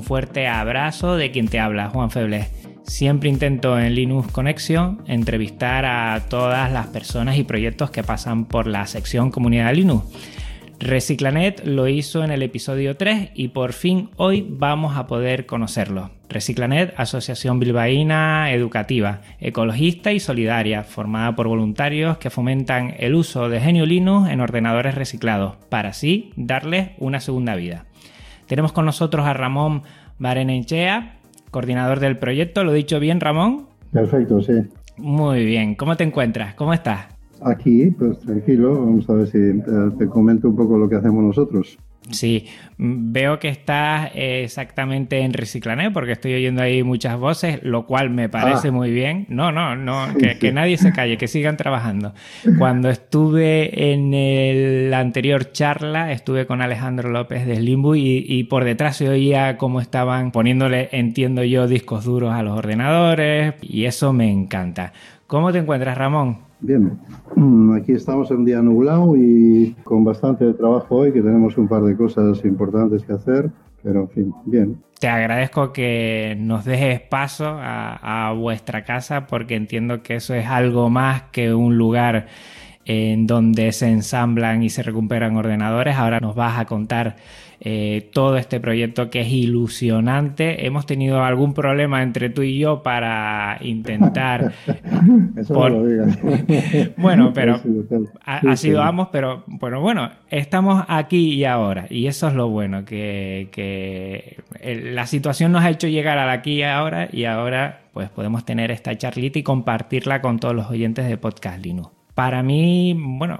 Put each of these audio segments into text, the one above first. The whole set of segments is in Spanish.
Un fuerte abrazo de quien te habla, Juan Feble. Siempre intento en Linux Conexión entrevistar a todas las personas y proyectos que pasan por la sección Comunidad Linux. Reciclanet lo hizo en el episodio 3 y por fin hoy vamos a poder conocerlo. Reciclanet, asociación bilbaína educativa, ecologista y solidaria, formada por voluntarios que fomentan el uso de Genio Linux en ordenadores reciclados, para así darles una segunda vida. Tenemos con nosotros a Ramón Barenechea, coordinador del proyecto. ¿Lo he dicho bien, Ramón? Perfecto, sí. Muy bien. ¿Cómo te encuentras? ¿Cómo estás? Aquí, pues tranquilo. Vamos a ver si eh, te comento un poco lo que hacemos nosotros. Sí, mm, veo que estás exactamente en Reciclanet porque estoy oyendo ahí muchas voces, lo cual me parece Ah. muy bien. No, no, no, que, que nadie se calle, que sigan trabajando. Cuando estuve en el anterior charla, estuve con Alejandro López de Slimbu y, y por detrás se oía cómo estaban poniéndole, entiendo yo, discos duros a los ordenadores y eso me encanta. ¿Cómo te encuentras, Ramón? Bien, Mm, aquí estamos en un día nublado y con bastante trabajo hoy, que tenemos un par de cosas importantes que hacer, pero en fin, bien. Te agradezco que nos dejes paso a, a vuestra casa porque entiendo que eso es algo más que un lugar en donde se ensamblan y se recuperan ordenadores. Ahora nos vas a contar eh, todo este proyecto que es ilusionante. Hemos tenido algún problema entre tú y yo para intentar... Eso Por- no lo digas. Bueno, pero Sí, ha, Sí, ha sido ambos, pero bueno, bueno, estamos aquí y ahora. Y eso es lo bueno, que, que la situación nos ha hecho llegar al aquí y ahora y ahora pues podemos tener esta charlita y compartirla con todos los oyentes de Podcast Linux. Para mí, bueno,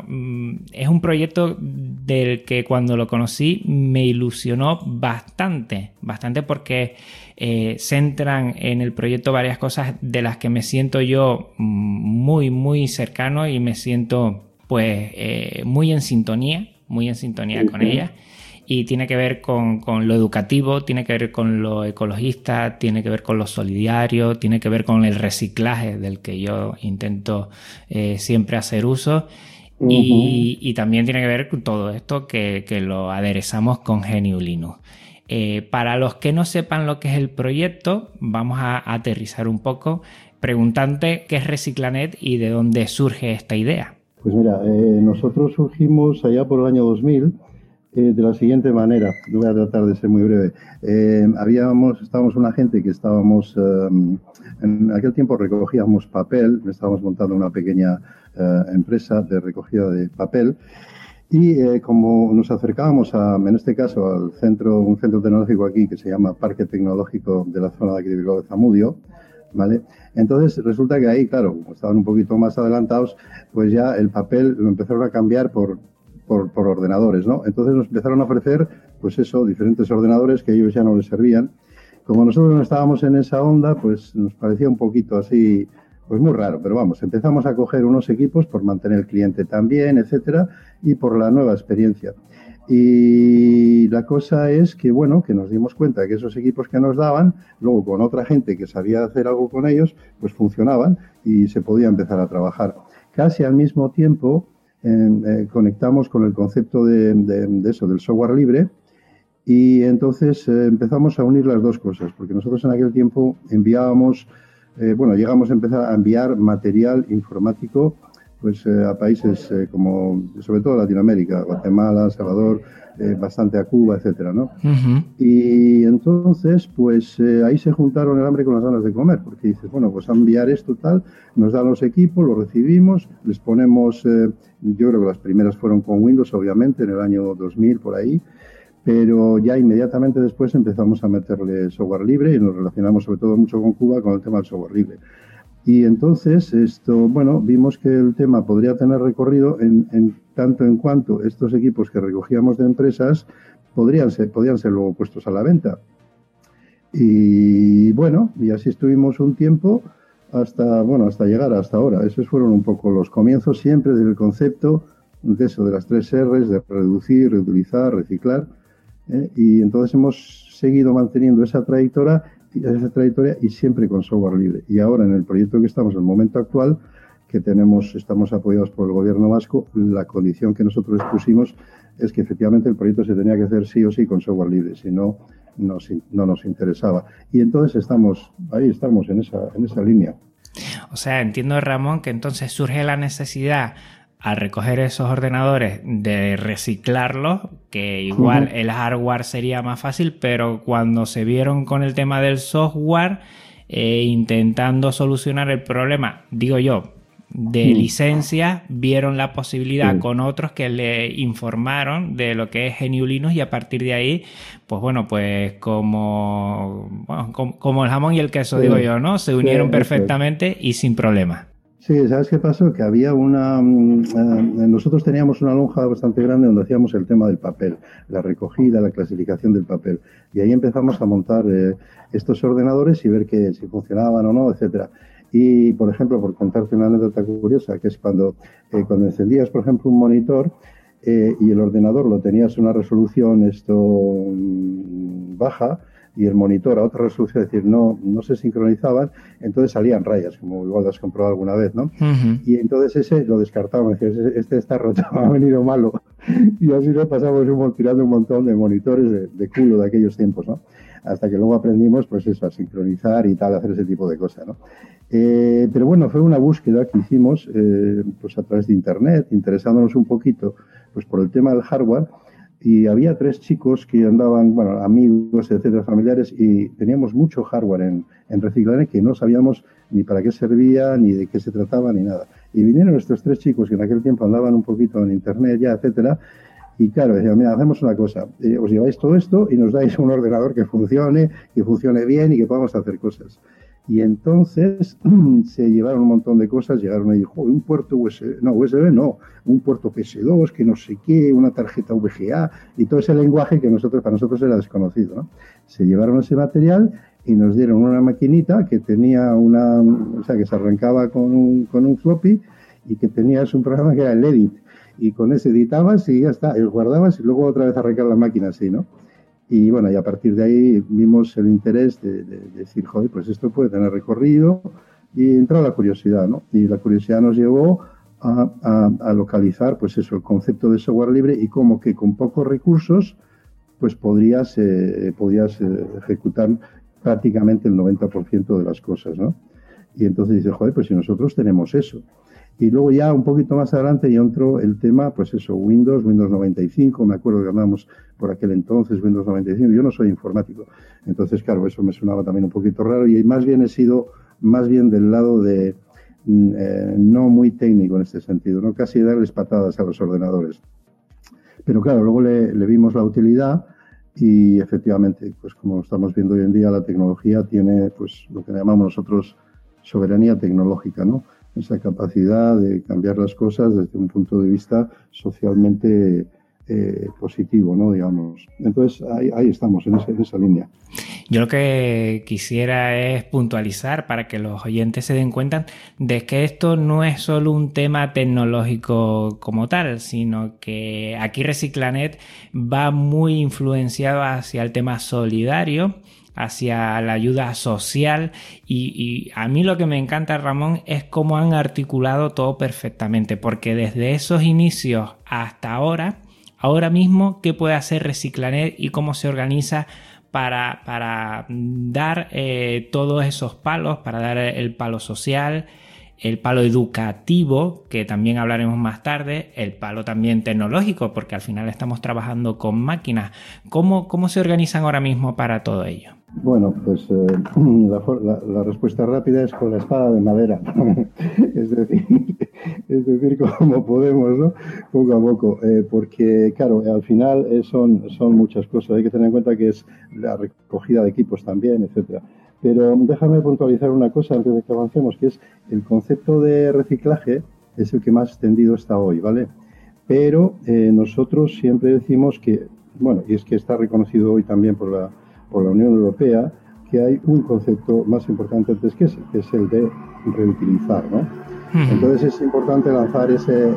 es un proyecto del que cuando lo conocí me ilusionó bastante, bastante porque eh, centran en el proyecto varias cosas de las que me siento yo mm, muy, muy cercano y me siento pues eh, muy en sintonía, muy en sintonía con ellas. Y tiene que ver con, con lo educativo, tiene que ver con lo ecologista, tiene que ver con lo solidario, tiene que ver con el reciclaje del que yo intento eh, siempre hacer uso. Y, y también tiene que ver con todo esto que, que lo aderezamos con GNU Linux. Eh, para los que no sepan lo que es el proyecto, vamos a aterrizar un poco preguntante qué es Reciclanet y de dónde surge esta idea. Pues mira, eh, nosotros surgimos allá por el año 2000 eh, de la siguiente manera. Voy a tratar de ser muy breve. Eh, habíamos, estábamos una gente que estábamos, eh, en aquel tiempo recogíamos papel, estábamos montando una pequeña empresa de recogida de papel. Y como nos acercábamos a, en este caso, al centro, un centro tecnológico aquí que se llama Parque Tecnológico de la zona de aquí de Zamudio, ¿vale? Entonces resulta que ahí, claro, como estaban un poquito más adelantados, pues ya el papel lo empezaron a cambiar por, por, ordenadores, ¿no? Entonces nos empezaron a ofrecer, pues eso, diferentes ordenadores que ellos ya no les servían. Como nosotros no estábamos en esa onda, pues nos parecía un poquito así, pues muy raro, pero vamos, empezamos a coger unos equipos por mantener el cliente también, etcétera, y por la nueva experiencia. Y la cosa es que, bueno, que nos dimos cuenta que esos equipos que nos daban, luego con otra gente que sabía hacer algo con ellos, pues funcionaban y se podía empezar a trabajar. Casi al mismo tiempo eh, conectamos con el concepto de, de- eso, del software libre, y entonces eh, empezamos a unir las dos cosas, porque nosotros en aquel tiempo enviábamos, eh, bueno, llegamos a empezar a enviar material informático pues eh, a países eh, como, sobre todo Latinoamérica, Guatemala, Salvador, eh, bastante a Cuba, etcétera, ¿no? Y entonces, pues eh, ahí se juntaron el hambre con las ganas de comer, porque dices, bueno, pues a enviar esto tal, nos dan los equipos, los recibimos, les ponemos, eh, yo creo que las primeras fueron con Windows, obviamente, en el año 2000 por ahí, pero ya inmediatamente después empezamos a meterle software libre y nos relacionamos sobre todo mucho con Cuba con el tema del software libre. Y entonces, esto, bueno, vimos que el tema podría tener recorrido en, tanto en cuanto estos equipos que recogíamos de empresas podrían ser, podrían ser luego puestos a la venta. Y bueno, y así estuvimos un tiempo hasta, bueno, hasta llegar hasta ahora. Esos fueron un poco los comienzos siempre del concepto de eso, de las tres R's, de reducir, reutilizar, reciclar. ¿eh? Y entonces hemos seguido manteniendo esa trayectoria, esa trayectoria y siempre con software libre. Y ahora en el proyecto que estamos, en el momento actual, que tenemos, estamos apoyados por el gobierno vasco, la condición que nosotros expusimos es que efectivamente el proyecto se tenía que hacer sí o sí con software libre, si no, no nos interesaba. Y entonces estamos, ahí estamos en esa, en esa línea. O sea, entiendo, Ramón, que entonces surge la necesidad al recoger esos ordenadores de reciclarlos, que igual el hardware sería más fácil, pero cuando se vieron con el tema del software, eh, intentando solucionar el problema, digo yo, de licencia, vieron la posibilidad con otros que le informaron de lo que es GNU Linux y a partir de ahí, pues bueno, pues como, como, el jamón y el queso, digo yo, ¿no? Se unieron perfectamente y sin problema. Sí, ¿sabes qué pasó? Que había una... Mm, eh, nosotros teníamos una lonja bastante grande donde hacíamos el tema del papel, la recogida, la clasificación del papel. Y ahí empezamos a montar eh, estos ordenadores y ver que si funcionaban o no, etcétera. Y, por ejemplo, por contarte una anécdota curiosa, que es cuando, eh, cuando encendías, por ejemplo, un monitor y el ordenador lo tenías en una resolución esto mm, baja, y el monitor a otra resolución, es decir, no, no se sincronizaban, entonces salían rayas, como igual lo has comprobado alguna vez, ¿no? Y entonces ese lo descartaban, decían, este está roto, ha venido malo. y así nos pasamos un, tirando un montón de monitores de, culo de aquellos tiempos, ¿no? Hasta que luego aprendimos, pues eso, a sincronizar y tal, hacer ese tipo de cosas, ¿no? Eh, pero bueno, fue una búsqueda que hicimos, eh, pues a través de Internet, interesándonos un poquito, pues por el tema del hardware, y había tres chicos que andaban, bueno, amigos, etcétera, familiares, y teníamos mucho hardware en, en reciclaje que no sabíamos ni para qué servía, ni de qué se trataba, ni nada. Y vinieron estos tres chicos que en aquel tiempo andaban un poquito en internet ya, etcétera, y claro, decían, mira, hacemos una cosa, eh, os lleváis todo esto y nos dais un ordenador que funcione, que funcione bien y que podamos hacer cosas. Y entonces se llevaron un montón de cosas, llegaron ahí, dijo, un puerto USB, no, USB no, un puerto PS2, que no sé qué, una tarjeta VGA y todo ese lenguaje que nosotros, para nosotros era desconocido. ¿no? Se llevaron ese material y nos dieron una maquinita que tenía una, o sea, que se arrancaba con un, con un floppy y que tenías un programa que era el Edit. Y con ese editabas y ya está, y guardabas y luego otra vez arrancar la máquina así, ¿no? Y bueno, y a partir de ahí vimos el interés de, decir, joder, pues esto puede tener recorrido y entró la curiosidad, ¿no? Y la curiosidad nos llevó a, localizar, pues eso, el concepto de software libre y cómo que con pocos recursos, pues podrías, eh, podrías eh, ejecutar prácticamente el 90% de las cosas, ¿no? Y entonces dices, joder, pues si nosotros tenemos eso. Y luego ya un poquito más adelante ya entró el tema, pues eso, Windows, Windows 95, me acuerdo que hablábamos por aquel entonces, Windows 95, yo no soy informático, entonces claro, eso me sonaba también un poquito raro y más bien he sido más bien del lado de mm, eh, no muy técnico en este sentido, no casi darles patadas a los ordenadores. Pero claro, luego le vimos la utilidad y efectivamente, pues como estamos viendo hoy en día, la tecnología tiene pues lo que llamamos nosotros soberanía tecnológica, ¿no? Esa capacidad de cambiar las cosas desde un punto de vista socialmente eh, positivo, ¿no? Digamos. Entonces ahí, estamos, en, en esa línea. Yo lo que quisiera es puntualizar para que los oyentes se den cuenta de que esto no es solo un tema tecnológico como tal, sino que aquí Reciclanet va muy influenciado hacia el tema solidario hacia la ayuda social y, a mí lo que me encanta Ramón es cómo han articulado todo perfectamente porque desde esos inicios hasta ahora ahora mismo qué puede hacer Reciclanet y cómo se organiza para, para dar eh, todos esos palos para dar el palo social el palo educativo, que también hablaremos más tarde, el palo también tecnológico, porque al final estamos trabajando con máquinas. ¿Cómo, cómo se organizan ahora mismo para todo ello? Bueno, pues eh, la, respuesta rápida es con la espada de madera. es, decir, es decir, como podemos, ¿no? Poco a poco. Eh, porque, claro, al final eh, son, son muchas cosas. Hay que tener en cuenta que es la recogida de equipos también, etcétera. Pero déjame puntualizar una cosa antes de que avancemos, que es el concepto de reciclaje es el que más extendido está hoy, ¿vale? Pero nosotros siempre decimos que, bueno, y es que está reconocido hoy también por la por la Unión Europea que hay un concepto más importante antes que ese, que es el de reutilizar. ¿no? Entonces es importante lanzar ese,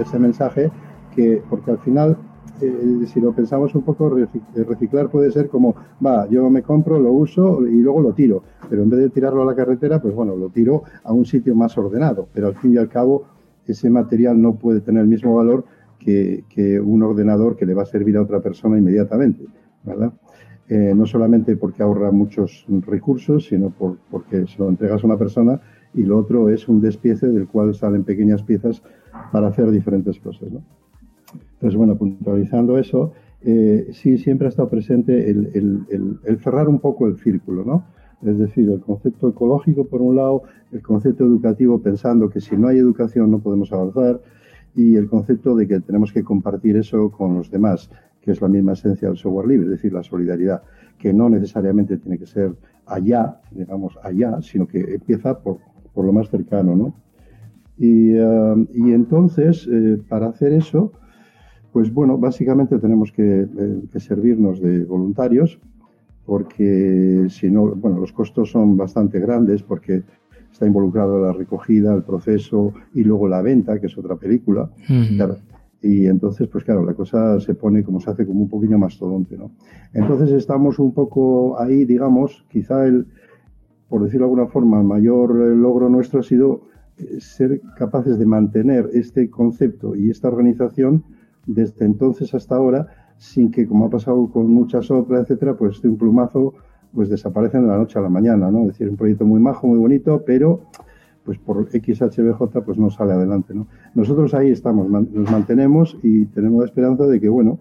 ese mensaje que, porque al final, eh, si lo pensamos un poco, reciclar puede ser como, va, yo me compro, lo uso y luego lo tiro, pero en vez de tirarlo a la carretera, pues bueno, lo tiro a un sitio más ordenado, pero al fin y al cabo ese material no puede tener el mismo valor que, que un ordenador que le va a servir a otra persona inmediatamente, ¿verdad? Eh, no solamente porque ahorra muchos recursos, sino porque se lo entregas a una persona y lo otro es un despiece del cual salen pequeñas piezas para hacer diferentes cosas. ¿no? Entonces, bueno, puntualizando eso, eh, sí siempre ha estado presente el, cerrar un poco el círculo, ¿no? Es decir, el concepto ecológico por un lado, el concepto educativo pensando que si no hay educación no podemos avanzar y el concepto de que tenemos que compartir eso con los demás que es la misma esencia del software libre, es decir, la solidaridad, que no necesariamente tiene que ser allá, digamos, allá, sino que empieza por, lo más cercano, ¿no? Y, eh, entonces, eh, para hacer eso, pues bueno, básicamente tenemos eh, que, servirnos de voluntarios, porque si no, bueno, los costos son bastante grandes porque está involucrado la recogida, el proceso y luego la venta, que es otra película. Y entonces, pues claro, la cosa se pone como se hace como un poquito mastodonte, ¿no? Entonces estamos un poco ahí, digamos, quizá el, por decirlo de alguna forma, el mayor eh, logro nuestro ha sido eh, ser capaces de mantener este concepto y esta organización desde entonces hasta ahora, sin que, como ha pasado con muchas otras, etcétera, pues de un plumazo, pues desaparecen de la noche a la mañana, ¿no? Es decir, un proyecto muy majo, muy bonito, pero pues por XHBJ pues no sale adelante. ¿no? Nosotros ahí estamos, nos mantenemos y tenemos la esperanza de que, bueno,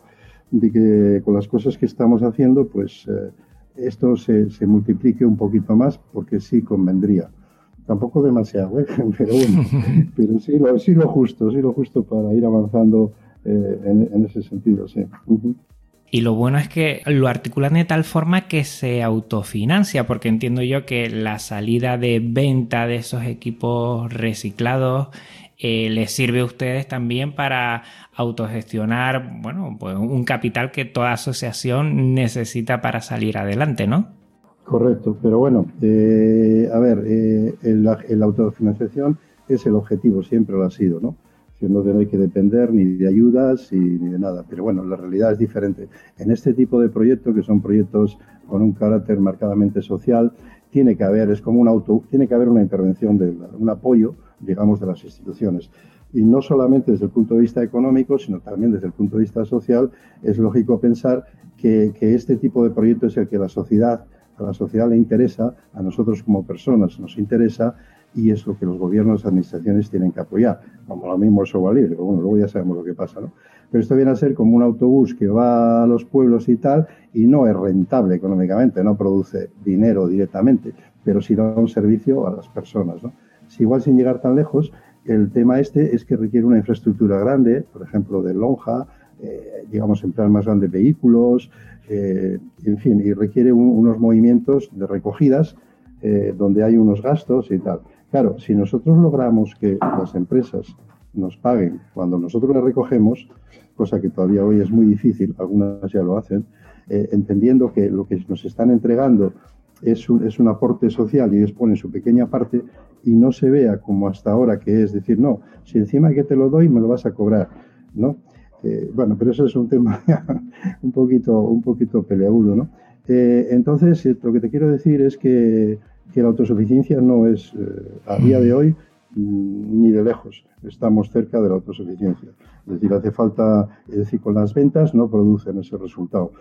de que con las cosas que estamos haciendo, pues eh, esto se, se, multiplique un poquito más porque sí convendría. Tampoco demasiado, ¿eh? pero bueno, pero sí lo, sí lo justo, sí lo justo para ir avanzando eh, en, ese sentido, sí. Y lo bueno es que lo articulan de tal forma que se autofinancia, porque entiendo yo que la salida de venta de esos equipos reciclados eh, les sirve a ustedes también para autogestionar, bueno, pues un capital que toda asociación necesita para salir adelante, ¿no? Correcto, pero bueno, eh, a ver, eh, la autofinanciación es el objetivo, siempre lo ha sido, ¿no? No hay que depender ni de ayudas ni de nada. Pero bueno, la realidad es diferente. En este tipo de proyectos, que son proyectos con un carácter marcadamente social, tiene que haber, es como un auto, tiene que haber una intervención, de, un apoyo, digamos, de las instituciones. Y no solamente desde el punto de vista económico, sino también desde el punto de vista social, es lógico pensar que, que este tipo de proyectos es el que la sociedad, a la sociedad le interesa, a nosotros como personas nos interesa, y es lo que los gobiernos, administraciones tienen que apoyar, como lo mismo el software libre, bueno, luego ya sabemos lo que pasa, ¿no? Pero esto viene a ser como un autobús que va a los pueblos y tal, y no es rentable económicamente, no produce dinero directamente, pero sí da un servicio a las personas, ¿no? Si igual sin llegar tan lejos, el tema este es que requiere una infraestructura grande, por ejemplo, de lonja, eh, digamos, emplear más grandes vehículos, eh, en fin, y requiere unos movimientos de recogidas eh, donde hay unos gastos y tal. Claro, si nosotros logramos que las empresas nos paguen cuando nosotros las recogemos, cosa que todavía hoy es muy difícil, algunas ya lo hacen, eh, entendiendo que lo que nos están entregando es un, es un aporte social y ellos ponen su pequeña parte y no se vea como hasta ahora que es decir, no, si encima que te lo doy me lo vas a cobrar, ¿no? Eh, bueno, pero eso es un tema un poquito, un poquito peleagudo, ¿no? Eh, entonces, lo que te quiero decir es que que la autosuficiencia no es, eh, a día de hoy, mm, ni de lejos. Estamos cerca de la autosuficiencia. Es decir, hace falta, es decir, con las ventas no producen ese resultado.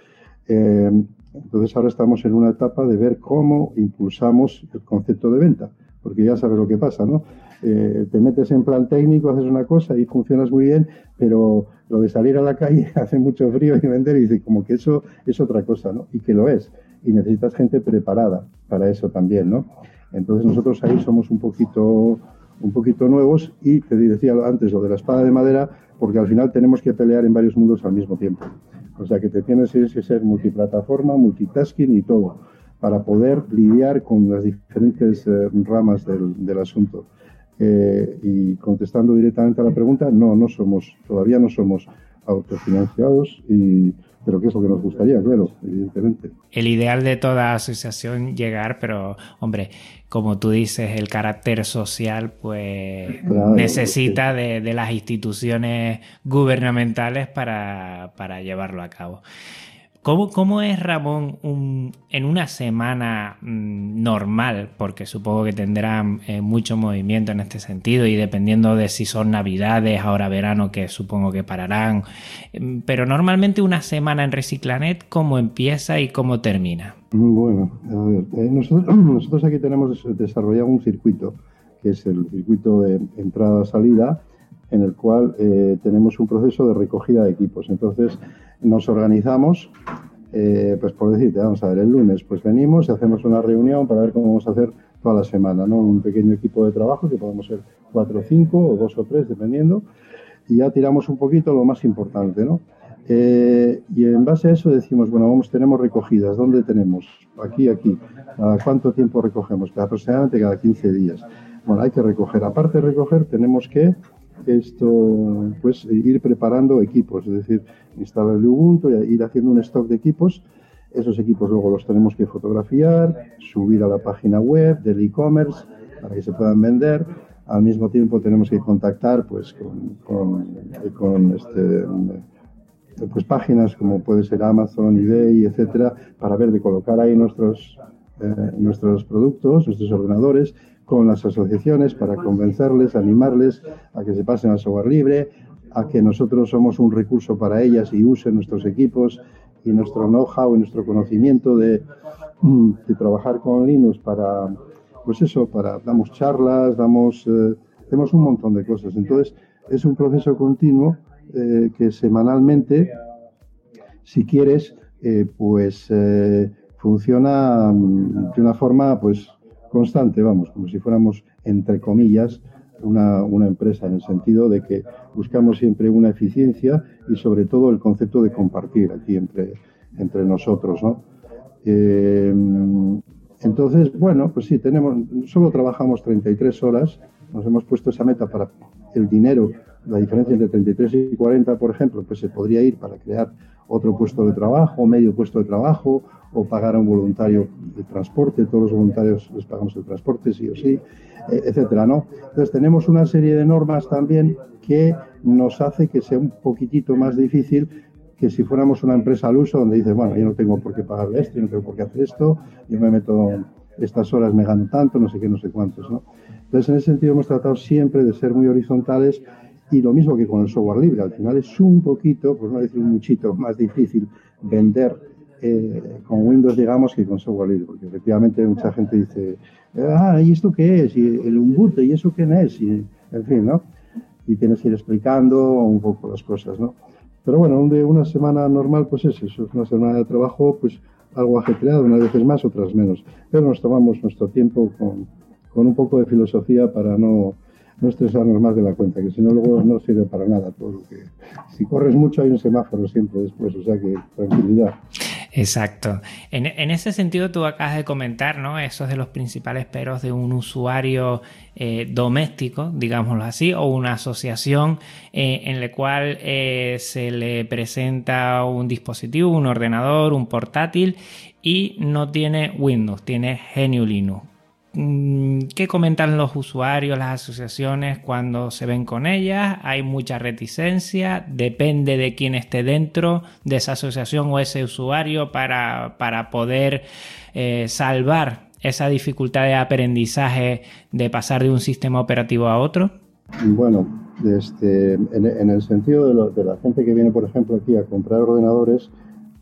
Eh, entonces ahora estamos en una etapa de ver cómo impulsamos el concepto de venta, porque ya sabes lo que pasa, ¿no? eh, te metes en plan técnico, haces una cosa y funcionas muy bien, pero lo de salir a la calle hace mucho frío y vender y dice como que eso es otra cosa, ¿no? Y que lo es. Y necesitas gente preparada para eso también, ¿no? Entonces nosotros ahí somos un poquito, un poquito nuevos y te decía antes lo de la espada de madera, porque al final tenemos que pelear en varios mundos al mismo tiempo. O sea que te tienes que ser multiplataforma, multitasking y todo, para poder lidiar con las diferentes eh, ramas del, del asunto. Eh, y contestando directamente a la pregunta, no, no somos, todavía no somos autofinanciados y pero que es lo que nos gustaría, claro, evidentemente. El ideal de toda asociación llegar, pero hombre, como tú dices, el carácter social pues necesita de, de, las instituciones gubernamentales para, para llevarlo a cabo. ¿Cómo, es Ramón en una semana mm, normal? Porque supongo que tendrán eh, mucho movimiento en este sentido y dependiendo de si son navidades, ahora verano, que supongo que pararán. Mm, pero normalmente una semana en Reciclanet, ¿cómo empieza y cómo termina? Bueno, a ver, eh, nosotros, aquí tenemos desarrollado un circuito, que es el circuito de entrada-salida, en el cual eh, tenemos un proceso de recogida de equipos. Entonces, nos organizamos, eh, pues por decirte, vamos a ver, el lunes pues venimos y hacemos una reunión para ver cómo vamos a hacer toda la semana, ¿no? Un pequeño equipo de trabajo, que podemos ser cuatro o cinco, o dos o tres, dependiendo, y ya tiramos un poquito lo más importante, ¿no? Eh, y en base a eso decimos, bueno, vamos, tenemos recogidas, ¿dónde tenemos? Aquí, aquí. ¿Cada cuánto tiempo recogemos? Aproximadamente cada 15 días. Bueno, hay que recoger. Aparte de recoger, tenemos que esto, pues ir preparando equipos, es decir, instalar el Ubuntu y ir haciendo un stock de equipos. Esos equipos luego los tenemos que fotografiar, subir a la página web del e-commerce para que se puedan vender. Al mismo tiempo tenemos que contactar pues con, con, este, pues páginas como puede ser Amazon, eBay, etcétera, para ver de colocar ahí nuestros, eh, nuestros productos, nuestros ordenadores con las asociaciones para convencerles, animarles a que se pasen al software libre, a que nosotros somos un recurso para ellas y usen nuestros equipos y nuestro know-how y nuestro conocimiento de, mm, trabajar con Linux para, pues eso, para, damos charlas, damos, eh, hacemos un montón de cosas. Entonces, es un proceso continuo eh, que semanalmente, si quieres, eh, pues funciona mm, de una forma, pues, constante, vamos, como si fuéramos, entre comillas, una, una, empresa, en el sentido de que buscamos siempre una eficiencia y sobre todo el concepto de compartir aquí entre, entre nosotros, ¿no? Eh, entonces, bueno, pues sí, tenemos, solo trabajamos 33 horas, nos hemos puesto esa meta para el dinero, la diferencia entre 33 y 40, por ejemplo, pues se podría ir para crear otro puesto de trabajo, medio puesto de trabajo, o pagar a un voluntario de transporte, todos los voluntarios les pagamos el transporte, sí o sí, eh, etcétera, ¿no? Entonces tenemos una serie de normas también que nos hace que sea un poquitito más difícil que si fuéramos una empresa al uso donde dices, bueno, yo no tengo por qué pagarle esto, yo no tengo por qué hacer esto, yo me meto estas horas, me gano tanto, no sé qué, no sé cuántos, ¿no? Entonces, en ese sentido hemos tratado siempre de ser muy horizontales y lo mismo que con el software libre, al final es un poquito, por no decir un muchito, más difícil vender eh, con Windows, digamos, que con software libre, porque efectivamente mucha gente dice, ah, ¿y esto qué es? ¿Y el Ubuntu? ¿Y eso qué es? Y, en fin, ¿no? Y tienes que ir explicando un poco las cosas, ¿no? Pero bueno, de una semana normal, pues es eso, es una semana de trabajo, pues algo ajetreado, unas veces más, otras menos. Pero nos tomamos nuestro tiempo con, con un poco de filosofía para no no estresarnos más de la cuenta, que si no luego no sirve para nada todo lo que... Si corres mucho hay un semáforo siempre después, o sea que tranquilidad. Exacto. En, ese sentido, tú acabas de comentar, ¿no? Esos de los principales peros de un usuario eh, doméstico, digámoslo así, o una asociación eh, en la cual eh, se le presenta un dispositivo, un ordenador, un portátil y no tiene Windows, tiene GNU Linux. Mm, ¿Qué comentan los usuarios, las asociaciones cuando se ven con ellas? ¿Hay mucha reticencia? ¿Depende de quién esté dentro de esa asociación o ese usuario para, para poder eh, salvar esa dificultad de aprendizaje de pasar de un sistema operativo a otro? Bueno, este, en, el sentido de, la gente que viene, por ejemplo, aquí a comprar ordenadores,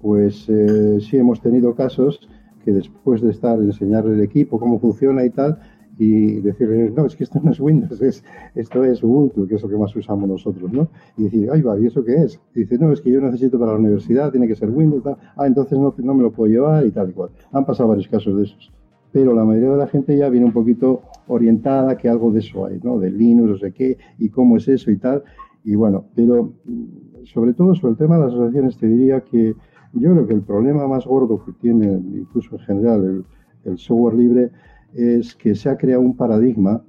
pues eh, sí hemos tenido casos que después de estar, enseñarle el equipo, cómo funciona y tal, y decirle, no, es que esto no es Windows, es, esto es Ubuntu, que es lo que más usamos nosotros, ¿no? Y decir, ay, va, ¿y eso qué es? Y dice, no, es que yo necesito para la universidad, tiene que ser Windows, tal. ah, entonces no, no me lo puedo llevar y tal y cual. Han pasado varios casos de esos. Pero la mayoría de la gente ya viene un poquito orientada que algo de eso hay, ¿no? De Linux, no sé qué, y cómo es eso y tal. Y bueno, pero sobre todo sobre el tema de las asociaciones te diría que yo creo que el problema más gordo que tiene, incluso en general, el software libre, es que se ha creado un paradigma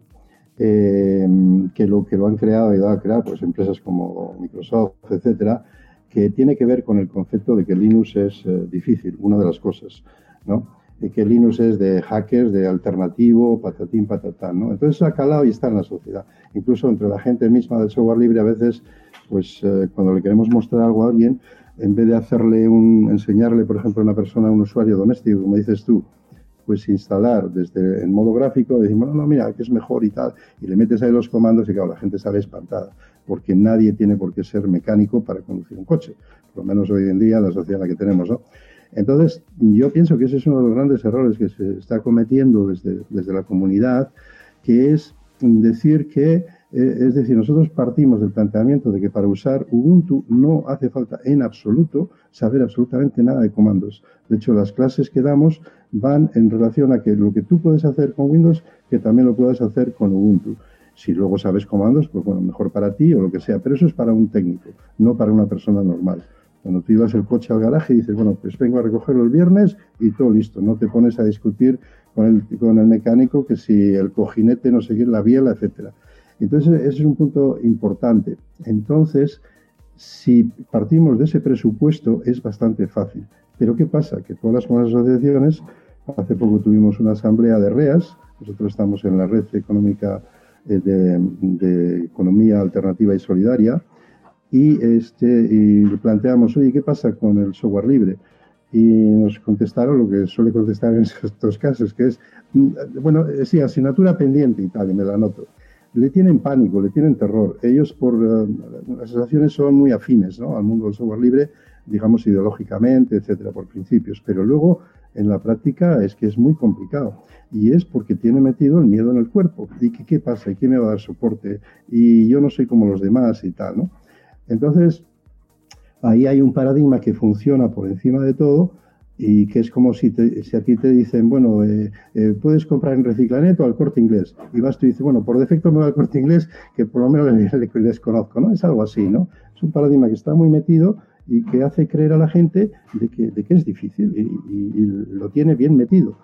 eh, que lo que lo han creado y ayudado a crear pues empresas como Microsoft, etcétera, que tiene que ver con el concepto de que Linux es eh, difícil, una de las cosas, ¿no? De que Linux es de hackers, de alternativo, patatín, patatán, ¿no? Entonces ha calado y está en la sociedad. Incluso entre la gente misma del software libre a veces, pues eh, cuando le queremos mostrar algo a alguien, en vez de hacerle un, enseñarle, por ejemplo, a una persona, a un usuario doméstico, como dices tú, pues instalar desde en modo gráfico, decimos, no, no, mira, que es mejor y tal, y le metes ahí los comandos y claro, la gente sale espantada, porque nadie tiene por qué ser mecánico para conducir un coche, por lo menos hoy en día, la sociedad en la que tenemos. Entonces, yo pienso que ese es uno de los grandes errores que se está cometiendo desde, desde la comunidad, que es decir que es decir, nosotros partimos del planteamiento de que para usar Ubuntu no hace falta en absoluto saber absolutamente nada de comandos. De hecho, las clases que damos van en relación a que lo que tú puedes hacer con Windows, que también lo puedes hacer con Ubuntu. Si luego sabes comandos, pues bueno, mejor para ti o lo que sea, pero eso es para un técnico, no para una persona normal. Cuando tú llevas el coche al garaje y dices, bueno, pues vengo a recogerlo el viernes y todo listo, no te pones a discutir con el, con el mecánico que si el cojinete, no sé qué, la biela, etcétera. Entonces, ese es un punto importante. Entonces, si partimos de ese presupuesto, es bastante fácil. Pero ¿qué pasa? Que todas las asociaciones, hace poco tuvimos una asamblea de REAS, nosotros estamos en la red económica eh, de, economía alternativa y solidaria, y, este, planteamos, oye, ¿qué pasa con el software libre? Y nos contestaron lo que suele contestar en estos casos, que es, mm, bueno, sí, asignatura pendiente y tal, y me la anoto le tienen pánico, le tienen terror. Ellos por eh, las asociaciones son muy afines ¿no? al mundo del software libre, digamos ideológicamente, etcétera, por principios, pero luego en la práctica es que es muy complicado y es porque tiene metido el miedo en el cuerpo. ¿Y qué, qué pasa? ¿Y quién me va a dar soporte? Y yo no soy como los demás y tal, ¿no? Entonces, ahí hay un paradigma que funciona por encima de todo y que es como si, si a ti te dicen, bueno, eh, eh, puedes comprar en Reciclanet o al corte inglés. Y vas tú y dices, bueno, por defecto me va al corte inglés, que por lo menos les, conozco, ¿no? Es algo así, ¿no? Es un paradigma que está muy metido y que hace creer a la gente de que, de que es difícil y, lo tiene bien metido.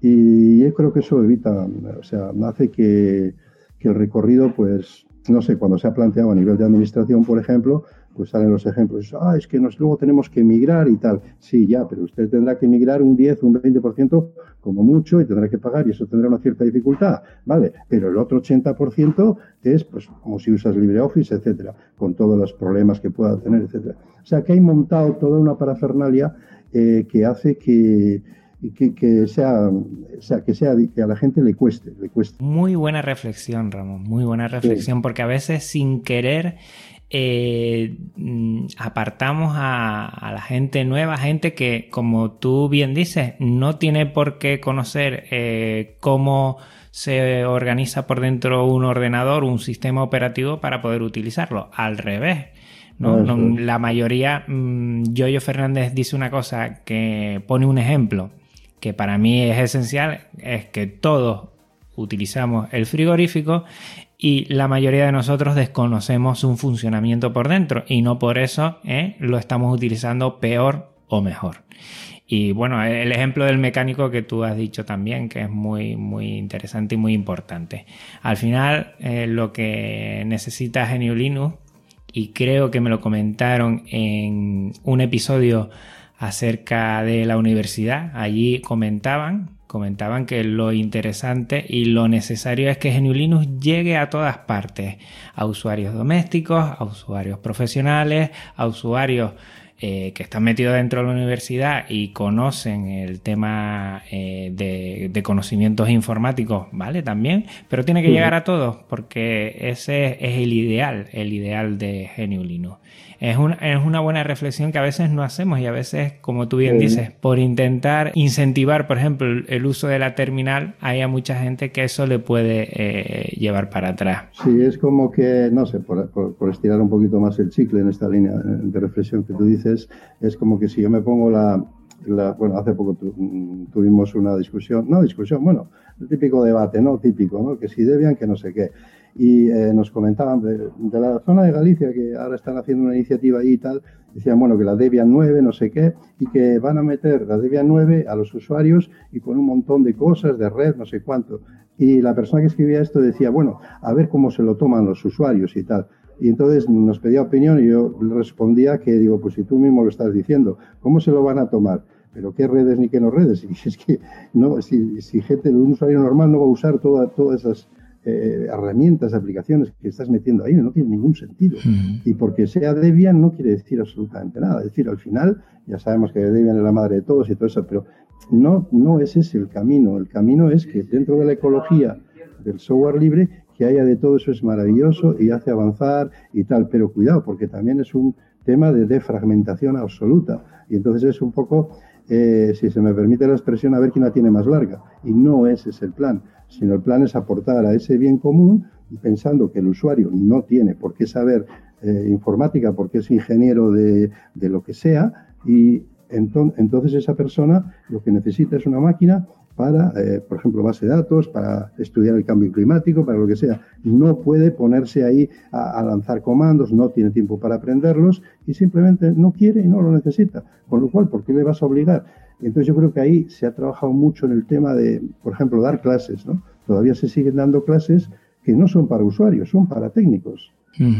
Y yo creo que eso evita, o sea, hace que, que el recorrido, pues, no sé, cuando se ha planteado a nivel de administración, por ejemplo, pues salen los ejemplos, ah, es que nos, luego tenemos que emigrar y tal. Sí, ya, pero usted tendrá que emigrar un 10, un 20% como mucho y tendrá que pagar y eso tendrá una cierta dificultad, ¿vale? Pero el otro 80% es, pues, como si usas LibreOffice, etcétera, con todos los problemas que pueda tener, etcétera. O sea, que hay montado toda una parafernalia eh, que hace que, que, sea, sea, que sea que a la gente le cueste, le cueste. Muy buena reflexión, Ramón, muy buena reflexión, porque a veces sin querer eh, mm, apartamos a, la gente nueva, gente que, como tú bien dices, no tiene por qué conocer eh, cómo se organiza por dentro un ordenador, un sistema operativo para poder utilizarlo. Al revés. la mayoría, mm, Yoyo Fernández dice una cosa que pone un ejemplo que para mí es esencial, es que todos utilizamos el frigorífico y la mayoría de nosotros desconocemos un funcionamiento por dentro y no por eso ¿eh? lo estamos utilizando peor o mejor. Y bueno, el ejemplo del mecánico que tú has dicho también, que es muy, muy interesante y muy importante. Al final, eh, lo que necesita GNU Linux, y creo que me lo comentaron en un episodio acerca de la universidad, allí comentaban comentaban que lo interesante y lo necesario es que GNU Linux llegue a todas partes, a usuarios domésticos, a usuarios profesionales, a usuarios eh, que están metidos dentro de la universidad y conocen el tema eh, de, conocimientos informáticos, ¿vale? También, pero tiene que llegar a todos porque ese es el ideal, el ideal de GNU Linux es, es una buena reflexión que a veces no hacemos y a veces, como tú bien dices, por intentar incentivar, por ejemplo, el, uso de la terminal, hay a mucha gente que eso le puede eh, llevar para atrás. Sí, es como que, no sé, por, por, estirar un poquito más el chicle en esta línea de reflexión que tú dices, es como que si yo me pongo la, bueno, hace poco tuvimos una discusión, no discusión, bueno, el típico debate, ¿no? Típico, ¿no? Que si debían, que no sé qué y eh, nos comentaban de, la zona de Galicia, que ahora están haciendo una iniciativa ahí y tal, decían, bueno, que la Debian 9, no sé qué, y que van a meter la Debian 9 a los usuarios y con un montón de cosas, de red, no sé cuánto. Y la persona que escribía esto decía, bueno, a ver cómo se lo toman los usuarios y tal. Y entonces nos pedía opinión y yo le respondía que, digo, pues si tú mismo lo estás diciendo, ¿cómo se lo van a tomar? pero qué redes ni qué no redes. Y es que no, si, si gente, un usuario normal no va a usar todas esas eh, herramientas, aplicaciones que estás metiendo ahí, no tiene ningún sentido. Y porque sea Debian no quiere decir absolutamente nada. Es decir, al final, ya sabemos que Debian es la madre de todos y todo eso, pero no, no ese es el camino. El camino es que dentro de la ecología del software libre, que haya de todo eso es maravilloso y hace avanzar y tal. Pero cuidado, porque también es un tema de defragmentación absoluta. Y entonces es un poco, eh, si se me permite la expresión, a ver quién la tiene más larga. Y no ese es el plan sino el plan es aportar a ese bien común pensando que el usuario no tiene por qué saber eh, informática porque es ingeniero de, lo que sea y entonces esa persona lo que necesita es una máquina para, eh, por ejemplo, base de datos, para estudiar el cambio climático, para lo que sea. No puede ponerse ahí a, a, lanzar comandos, no tiene tiempo para aprenderlos y simplemente no quiere y no lo necesita. Con lo cual, ¿por qué le vas a obligar? entonces yo creo que ahí se ha trabajado mucho en el tema de, por ejemplo, dar clases, ¿no? Todavía se siguen dando clases que no son para usuarios, son para técnicos.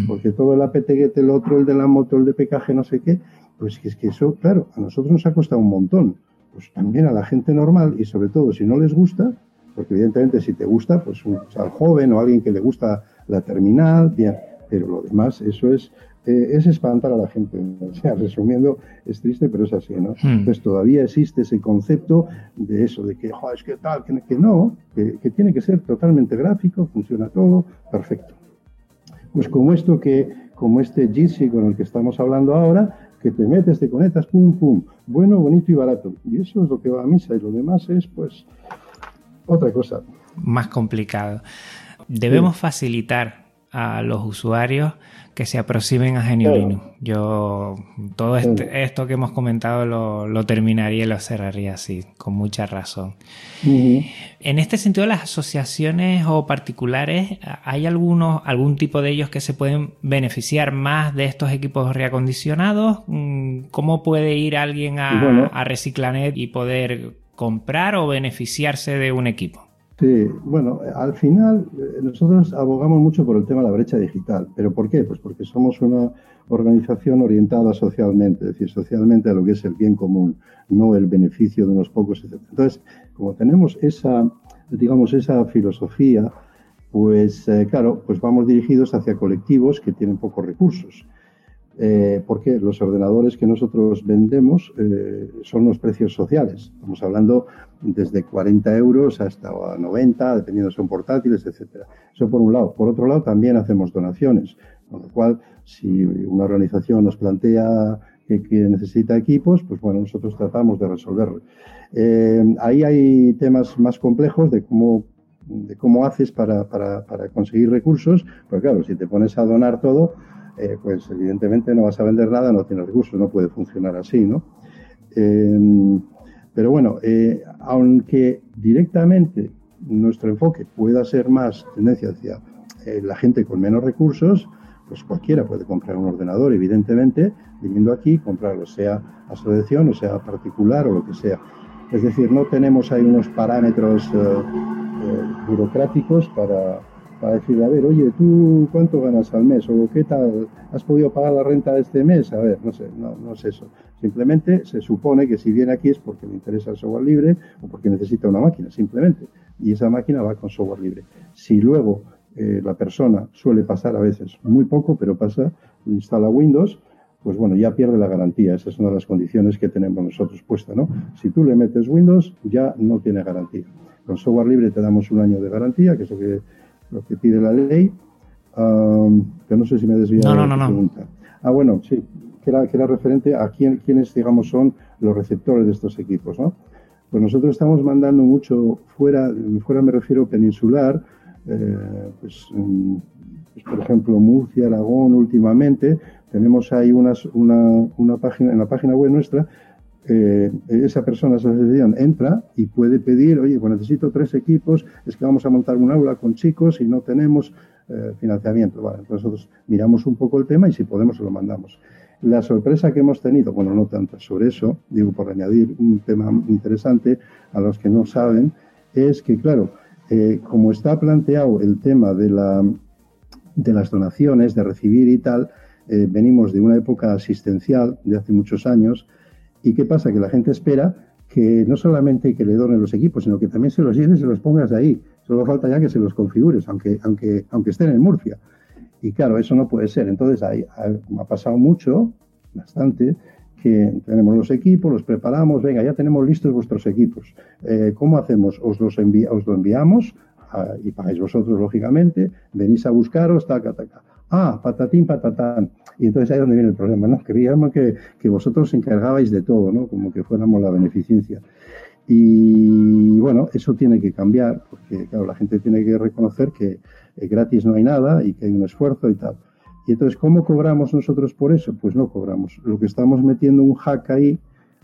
Porque todo el APTGET, el otro, el de la moto, el de PKG, no sé qué, pues es que eso, claro, a nosotros nos ha costado un montón. Pues también a la gente normal y sobre todo si no les gusta, porque evidentemente si te gusta, pues un, al joven o alguien que le gusta la terminal, bien, pero lo demás, eso es eh, es espantar a la gente. O sea, resumiendo, es triste, pero es así, ¿no? Hmm. Entonces todavía existe ese concepto de eso, de que, es que tal, que, no, que, tiene que ser totalmente gráfico, funciona todo, perfecto. Pues como esto que, como este Jitsi con el que estamos hablando ahora, que te metes, te conectas, pum, pum, bueno, bonito y barato. Y eso es lo que va a misa y lo demás es, pues, otra cosa. Más complicado. Debemos facilitar a los usuarios que se aproximen a Genio Yo todo este, esto que hemos comentado lo, terminaría y lo cerraría así, con mucha razón. En este sentido, las asociaciones o particulares, ¿hay algunos, algún tipo de ellos que se pueden beneficiar más de estos equipos reacondicionados? Mm, ¿Cómo puede ir alguien a, a Reciclanet y poder comprar o beneficiarse de un equipo? Sí, bueno, al final eh, nosotros abogamos mucho por el tema de la brecha digital. ¿Pero por qué? Pues porque somos una organización orientada socialmente, es decir, socialmente a lo que es el bien común, no el beneficio de unos pocos. Entonces, como tenemos esa, digamos, esa filosofía, pues eh, claro, pues vamos dirigidos hacia colectivos que tienen pocos recursos. Eh, porque los ordenadores que nosotros vendemos eh, son los precios sociales. Estamos hablando desde 40 euros hasta 90, dependiendo si son portátiles, etcétera. Eso por un lado. Por otro lado, también hacemos donaciones, con lo cual, si una organización nos plantea que, necesita equipos, pues bueno, nosotros tratamos de resolverlo. Eh, ahí hay temas más complejos de cómo de cómo haces para, para, para conseguir recursos, porque claro, si te pones a donar todo, eh, pues evidentemente no vas a vender nada, no tienes recursos, no puede funcionar así, ¿no? Em, pero bueno, eh, aunque directamente nuestro enfoque pueda ser más tendencia hacia eh, la gente con menos recursos, pues cualquiera puede comprar un ordenador, evidentemente, viniendo aquí, comprarlo, sea asociación o sea particular o lo que sea. Es decir, no tenemos ahí unos parámetros burocráticos para, para decirle, a ver, oye, ¿tú cuánto ganas al mes? ¿O qué tal? ¿Has podido pagar la renta de este mes? A ver, no sé, no, no es eso. Simplemente se supone que si viene aquí es porque le interesa el software libre o porque necesita una máquina, simplemente. Y esa máquina va con software libre. Si luego eh, la persona suele pasar a veces muy poco, pero pasa, instala Windows, pues bueno, ya pierde la garantía. Esas son las condiciones que tenemos nosotros puestas, ¿no? Si tú le metes Windows, ya no tiene garantía. Con software libre te damos un año de garantía, que es lo que, lo que pide la ley. que no sé si me he desviado no, no, la pregunta. Ah, bueno, sí, que era, que era referente a quién, quiénes, digamos, son los receptores de estos equipos, ¿no? Pues nosotros estamos mandando mucho fuera, fuera me refiero peninsular, eh, pues, pues, por ejemplo, Murcia, Aragón últimamente, tenemos ahí unas, una, una página, en la página web nuestra, eh, esa persona, esa asociación entra y puede pedir, oye, pues necesito tres equipos, es que vamos a montar un aula con chicos y no tenemos eh, financiamiento. Vale, entonces nosotros miramos un poco el tema y si podemos se lo mandamos. La sorpresa que hemos tenido, bueno, no tanto sobre eso, digo por añadir un tema interesante a los que no saben, es que, claro, eh, como está planteado el tema de, la, de las donaciones, de recibir y tal, venimos de una época asistencial de hace muchos años. ¿Y qué pasa? Que la gente espera que no solamente que le donen los equipos, sino que también se los lleves y se los pongas ahí. Solo falta ya que se los configures, aunque, aunque, aunque estén en Murcia. Y claro, eso no puede ser. Entonces, ahí, ha pasado mucho, bastante, que tenemos los equipos, los preparamos, venga, ya tenemos listos vuestros equipos. Eh, ¿Cómo hacemos? Os, los os lo enviamos y pagáis vosotros, lógicamente, venís a buscaros, taca, taca. Ah, patatín, patatán. Y entonces ahí es donde viene el problema, ¿no? Creíamos que, que vosotros os encargabais de todo, ¿no? Como que fuéramos la beneficencia. Y bueno, eso tiene que cambiar, porque claro, la gente tiene que reconocer que eh, gratis no hay nada y que hay un esfuerzo y tal. Y entonces, ¿cómo cobramos nosotros por eso? Pues no cobramos. Lo que estamos metiendo un hack ahí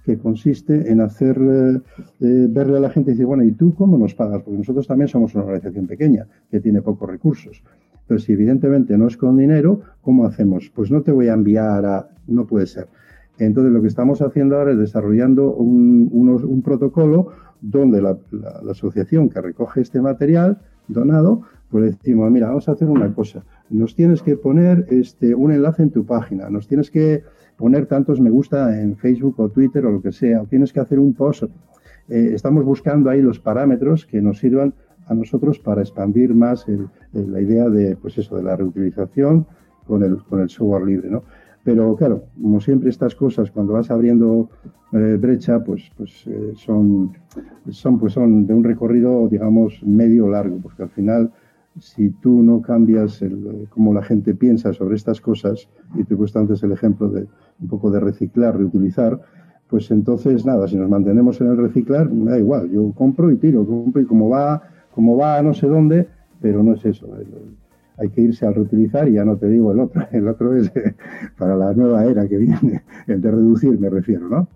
que consiste en hacer eh, eh, verle a la gente y decir, bueno, ¿y tú cómo nos pagas? Porque nosotros también somos una organización pequeña que tiene pocos recursos. Pero si evidentemente no es con dinero, ¿cómo hacemos? Pues no te voy a enviar a... No puede ser. Entonces lo que estamos haciendo ahora es desarrollando un, un protocolo donde la, asociación que recoge este material donado, pues decimos, mira, vamos a hacer una cosa. Nos tienes que poner este, un enlace en tu página, nos tienes que poner tantos me gusta en Facebook o Twitter o lo que sea, o tienes que hacer un post. Eh, estamos buscando ahí los parámetros que nos sirvan a nosotros para expandir más la idea de, pues eso, de la reutilización con el, con el software libre, ¿no? Pero claro, como siempre estas cosas, cuando vas abriendo eh, brecha, pues, pues eh, son, son, pues son de un recorrido, digamos, medio largo, porque al final, si tú no cambias el, cómo la gente piensa sobre estas cosas, y te he antes el ejemplo de un poco de reciclar, reutilizar, pues entonces nada, si nos mantenemos en el reciclar, me da igual, yo compro y tiro, compro y como va como va a no sé dónde, pero no es eso. Hay que irse al reutilizar y ya no te digo el otro. El otro es eh, para la nueva era que viene, el de reducir me refiero, ¿no?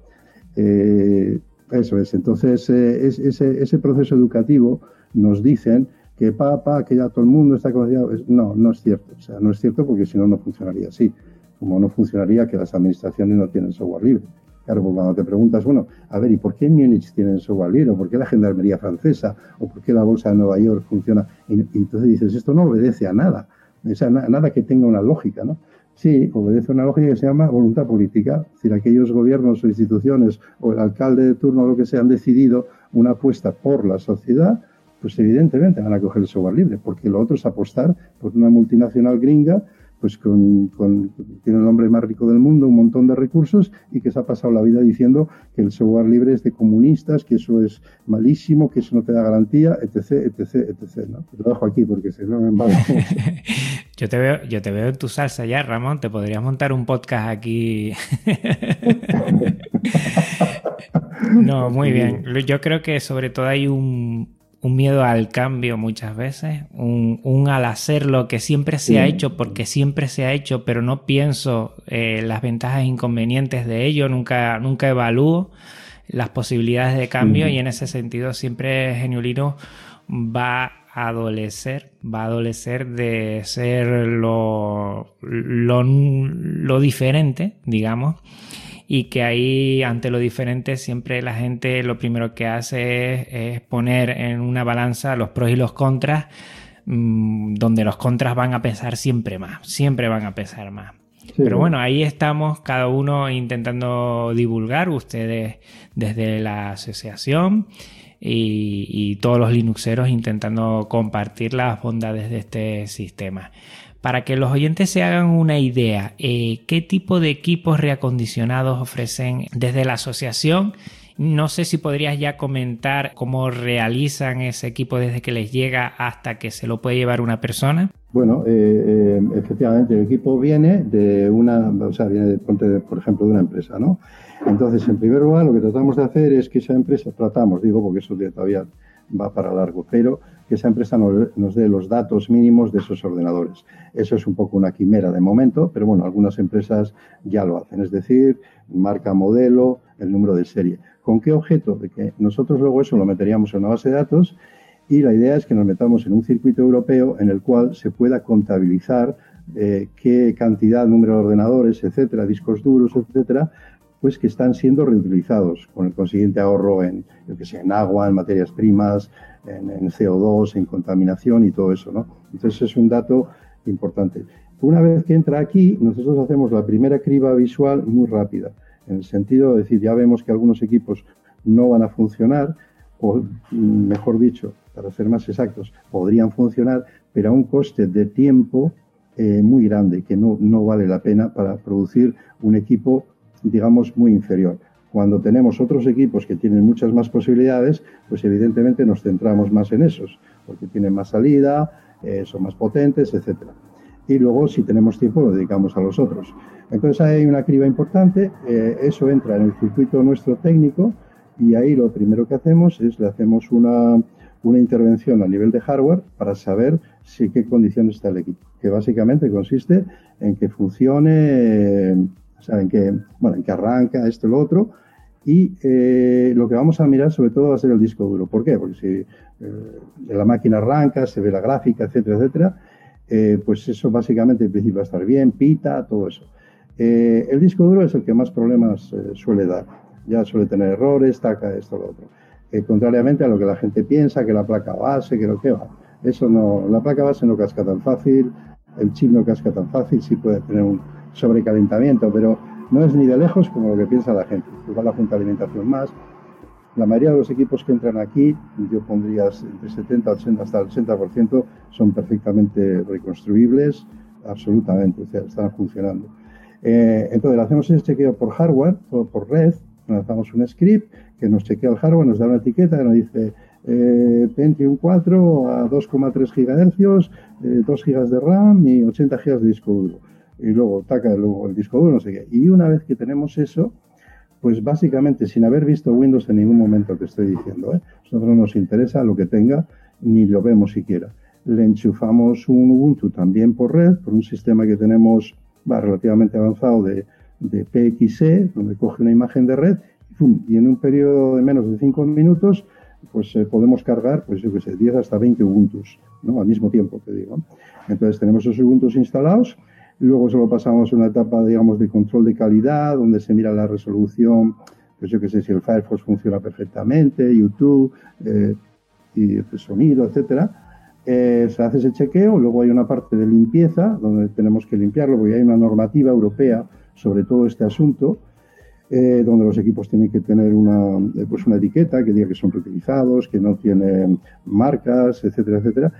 Eh, eso es. Entonces, eh, ese, ese, proceso educativo nos dicen que papá, que ya todo el mundo está conocido. No, no es cierto. O sea, no es cierto porque si no, no funcionaría así. Como no funcionaría que las administraciones no tienen software libre. Porque cuando te preguntas, bueno, a ver, ¿y por qué en Múnich tienen software libre? ¿O por qué la gendarmería francesa? ¿O por qué la bolsa de Nueva York funciona? Y, entonces dices, esto no obedece a nada. O sea, nada que tenga una lógica, ¿no? Sí, obedece a una lógica que se llama voluntad política. Es decir, aquellos gobiernos o instituciones o el alcalde de turno o lo que sea han decidido una apuesta por la sociedad, pues evidentemente van a coger el software libre, porque lo otro es apostar por una multinacional gringa pues con, tiene el hombre más rico del mundo, un montón de recursos y que se ha pasado la vida diciendo que el software libre es de comunistas, que eso es malísimo, que eso no te da garantía, etc, etc, etc. ¿no? Te lo dejo aquí porque si no me embalo. yo, te veo, yo te veo en tu salsa ya, Ramón. Te podrías montar un podcast aquí. no, muy bien. Yo creo que sobre todo hay un un miedo al cambio muchas veces, un, al hacer lo que siempre se ha hecho porque siempre se ha hecho, pero no pienso eh, las ventajas e inconvenientes de ello, nunca, nunca evalúo las posibilidades de cambio y en ese sentido siempre Geniolino va a adolecer, va a adolecer de ser lo, lo, lo diferente, digamos, y que ahí ante lo diferente siempre la gente lo primero que hace es, poner en una balanza los pros y los contras, mm, donde los contras van a pesar siempre más, siempre van a pesar más. Pero bueno, ahí estamos cada uno intentando divulgar, ustedes desde la asociación y, y todos los Linuxeros intentando compartir las bondades de este sistema. Para que los oyentes se hagan una idea, eh, ¿qué tipo de equipos reacondicionados ofrecen desde la asociación? No sé si podrías ya comentar cómo realizan ese equipo desde que les llega hasta que se lo puede llevar una persona. Bueno, eh, eh, efectivamente, el equipo viene de una, o sea, viene por ejemplo, de una empresa, ¿no? Entonces, en primer lugar, lo que tratamos de hacer es que esa empresa, tratamos, digo, porque eso todavía va para largo, pero que esa empresa nos, dé los datos mínimos de esos ordenadores. Eso es un poco una quimera de momento, pero bueno, algunas empresas ya lo hacen, es decir, marca, modelo, el número de serie. ¿Con qué objeto? De que nosotros luego eso lo meteríamos en una base de datos y la idea es que nos metamos en un circuito europeo en el cual se pueda contabilizar eh, qué cantidad, número de ordenadores, etcétera, discos duros, etcétera, pues que están siendo reutilizados con el consiguiente ahorro en, que sea, en agua, en materias primas, en, CO2, en contaminación y todo eso, ¿no? Entonces es un dato importante. Una vez que entra aquí, nosotros hacemos la primera criba visual muy rápida, en el sentido de decir, ya vemos que algunos equipos no van a funcionar, o mejor dicho, para ser más exactos, podrían funcionar, pero a un coste de tiempo eh, muy grande, que no, no vale la pena para producir un equipo digamos, muy inferior. Cuando tenemos otros equipos que tienen muchas más posibilidades, pues evidentemente nos centramos más en esos, porque tienen más salida, eh, son más potentes, etc. Y luego, si tenemos tiempo, lo dedicamos a los otros. Entonces hay una criba importante, eh, eso entra en el circuito nuestro técnico y ahí lo primero que hacemos es le hacemos una, una intervención a nivel de hardware para saber si qué condiciones está el equipo, que básicamente consiste en que funcione saben que, bueno, en que arranca esto y lo otro. Y eh, lo que vamos a mirar sobre todo va a ser el disco duro. ¿Por qué? Porque si eh, la máquina arranca, se ve la gráfica, etcétera, etcétera, eh, pues eso básicamente en principio va a estar bien, pita, todo eso. el disco duro es el que más problemas suele dar. Ya suele tener errores, taca esto, lo otro. contrariamente a lo que la gente piensa, que la placa base, que lo que va. Eso no, la placa base no casca tan fácil, el chip no casca tan fácil, sí puede tener un, sobrecalentamiento, pero no es ni de lejos como lo que piensa la gente. La junta alimentación más. La mayoría de los equipos que entran aquí, yo pondría entre 70 80 hasta el 80%, son perfectamente reconstruibles, absolutamente, o sea, están funcionando. Eh, entonces, hacemos ese chequeo por hardware, por red, lanzamos un script que nos chequea el hardware, nos da una etiqueta que nos dice eh, Pentium 4 a 2,3 GHz, 2 GB de RAM y 80 GB de disco duro y luego taca luego el disco duro, no sé qué. Y una vez que tenemos eso, pues básicamente sin haber visto Windows en ningún momento que estoy diciendo, ¿eh? nosotros no nos interesa lo que tenga, ni lo vemos siquiera. Le enchufamos un Ubuntu también por red, por un sistema que tenemos va, relativamente avanzado de, de PXE, donde coge una imagen de red y, en un periodo de menos de 5 minutos pues eh, podemos cargar, pues yo qué sé, 10 hasta 20 Ubuntus, ¿no? Al mismo tiempo, te digo. Entonces tenemos esos Ubuntus instalados Luego solo pasamos a una etapa, digamos, de control de calidad, donde se mira la resolución, pues yo qué sé, si el Firefox funciona perfectamente, YouTube, eh, y el sonido, etcétera. Eh, se hace ese chequeo, luego hay una parte de limpieza, donde tenemos que limpiarlo, porque hay una normativa europea sobre todo este asunto, eh, donde los equipos tienen que tener una, pues una etiqueta que diga que son reutilizados, que no tienen marcas, etcétera, etcétera.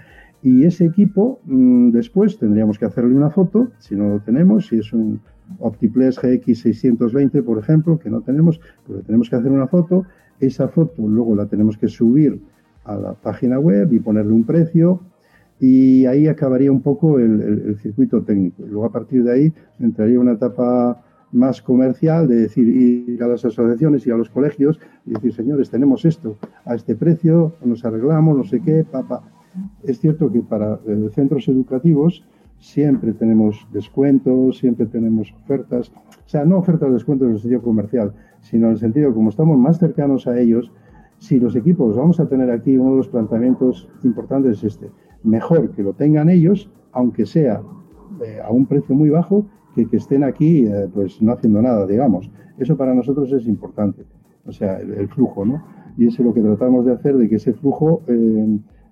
Y ese equipo, mm, después tendríamos que hacerle una foto, si no lo tenemos, si es un OptiPlex GX620, por ejemplo, que no tenemos, pues tenemos que hacer una foto. Esa foto luego la tenemos que subir a la página web y ponerle un precio. Y ahí acabaría un poco el, circuito técnico. Luego a partir de ahí entraría una etapa más comercial de decir ir a las asociaciones y a los colegios y decir, señores, tenemos esto a este precio, nos arreglamos, no sé qué, papá. Es cierto que para eh, centros educativos siempre tenemos descuentos, siempre tenemos ofertas, o sea, no ofertas de descuentos en el sentido comercial, sino en el sentido como estamos más cercanos a ellos, si los equipos vamos a tener aquí uno de los planteamientos importantes es este, mejor que lo tengan ellos, aunque sea eh, a un precio muy bajo, que, que estén aquí eh, pues no haciendo nada, digamos. Eso para nosotros es importante, o sea, el, flujo, ¿no? Y es lo que tratamos de hacer, de que ese flujo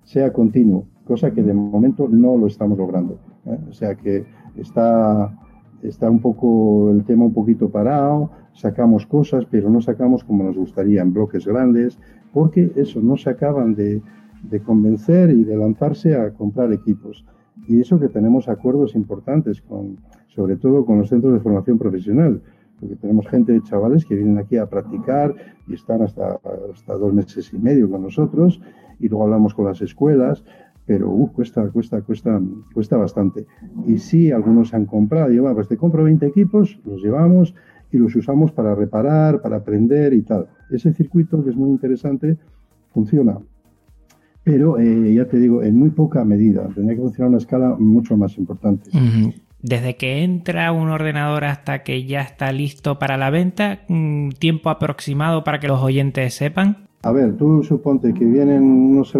sea continuo, cosa que de momento no lo estamos logrando. ¿eh? O sea que está, está un poco el tema un poquito parado, sacamos cosas, pero no sacamos como nos gustaría en bloques grandes, porque eso, no se acaban de, de convencer y de lanzarse a comprar equipos. Y eso que tenemos acuerdos importantes, con, sobre todo con los centros de formación profesional, porque tenemos gente, de chavales que vienen aquí a practicar y están hasta, hasta dos meses y medio con nosotros, y luego hablamos con las escuelas, pero uh, cuesta, cuesta, cuesta, cuesta bastante. Y sí, algunos han comprado, y pues te compro 20 equipos, los llevamos y los usamos para reparar, para aprender y tal. Ese circuito, que es muy interesante, funciona. Pero eh, ya te digo, en muy poca medida. Tendría que funcionar a una escala mucho más importante. Desde que entra un ordenador hasta que ya está listo para la venta, tiempo aproximado para que los oyentes sepan. A ver, tú suponte que vienen unos, eh,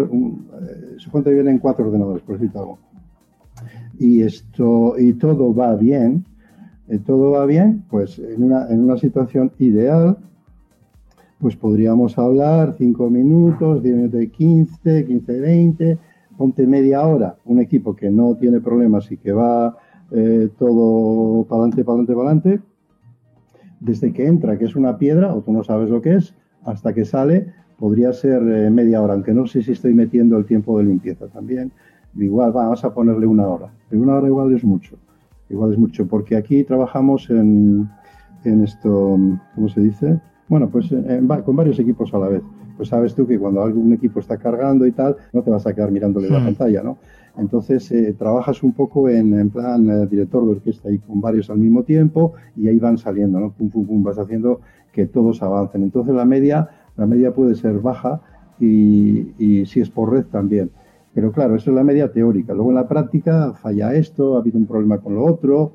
suponte que vienen cuatro ordenadores, por decirte algo. Y esto, y todo va bien, eh, todo va bien, pues en una, en una situación ideal, pues podríamos hablar 5 minutos, 10 minutos de 15, 15, 20, ponte media hora, un equipo que no tiene problemas y que va eh, todo para adelante, para adelante, para adelante, desde que entra, que es una piedra, o tú no sabes lo que es, hasta que sale, podría ser eh, media hora, aunque no sé si estoy metiendo el tiempo de limpieza también. Igual, vamos a ponerle una hora. Pero una hora igual es mucho. Igual es mucho, porque aquí trabajamos en, en esto, ¿cómo se dice? Bueno, pues con varios equipos a la vez. Pues sabes tú que cuando algún equipo está cargando y tal, no te vas a quedar mirándole la hmm. pantalla, ¿no? Entonces eh, trabajas un poco en, plan eh, director de orquesta y con varios al mismo tiempo y ahí van saliendo, ¿no? Pum, pum, pum, vas haciendo que todos avancen. Entonces la media, la media puede ser baja y, y si es por red también. Pero claro, eso es la media teórica. Luego en la práctica falla esto, ha habido un problema con lo otro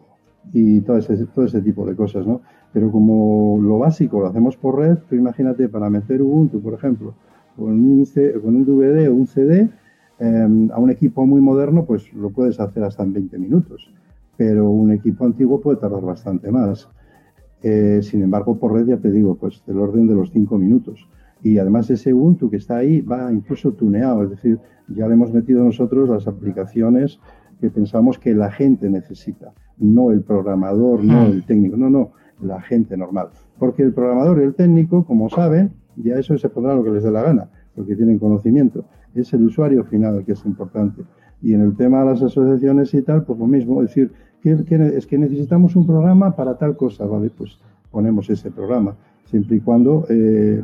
y todo ese, todo ese tipo de cosas, ¿no? Pero como lo básico lo hacemos por red, tú imagínate para meter Ubuntu, por ejemplo, con un, con un DVD o un CD, em, a un equipo muy moderno, pues lo puedes hacer hasta en 20 minutos. Pero un equipo antiguo puede tardar bastante más. Eh, sin embargo, por red ya te digo, pues del orden de los 5 minutos. Y además ese Ubuntu que está ahí va incluso tuneado, es decir, ya le hemos metido nosotros las aplicaciones que pensamos que la gente necesita, no el programador, no hmm. el técnico, no, no, la gente normal. Porque el programador y el técnico, como saben, ya eso se pondrá lo que les dé la gana, porque tienen conocimiento. Es el usuario final el que es importante. Y en el tema de las asociaciones y tal, pues lo mismo, es decir, que, es que necesitamos un programa para tal cosa, ¿vale? Pues ponemos ese programa, siempre y cuando eh,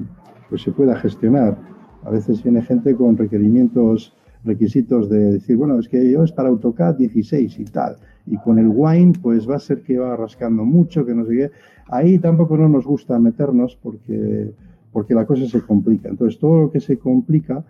pues se pueda gestionar. A veces viene gente con requerimientos, requisitos de decir, bueno, es que yo es para AutoCAD 16 y tal y con el wine pues va a ser que va rascando mucho, que no sé qué. Ahí tampoco no nos gusta meternos porque, porque la cosa se complica. Entonces todo lo que se complica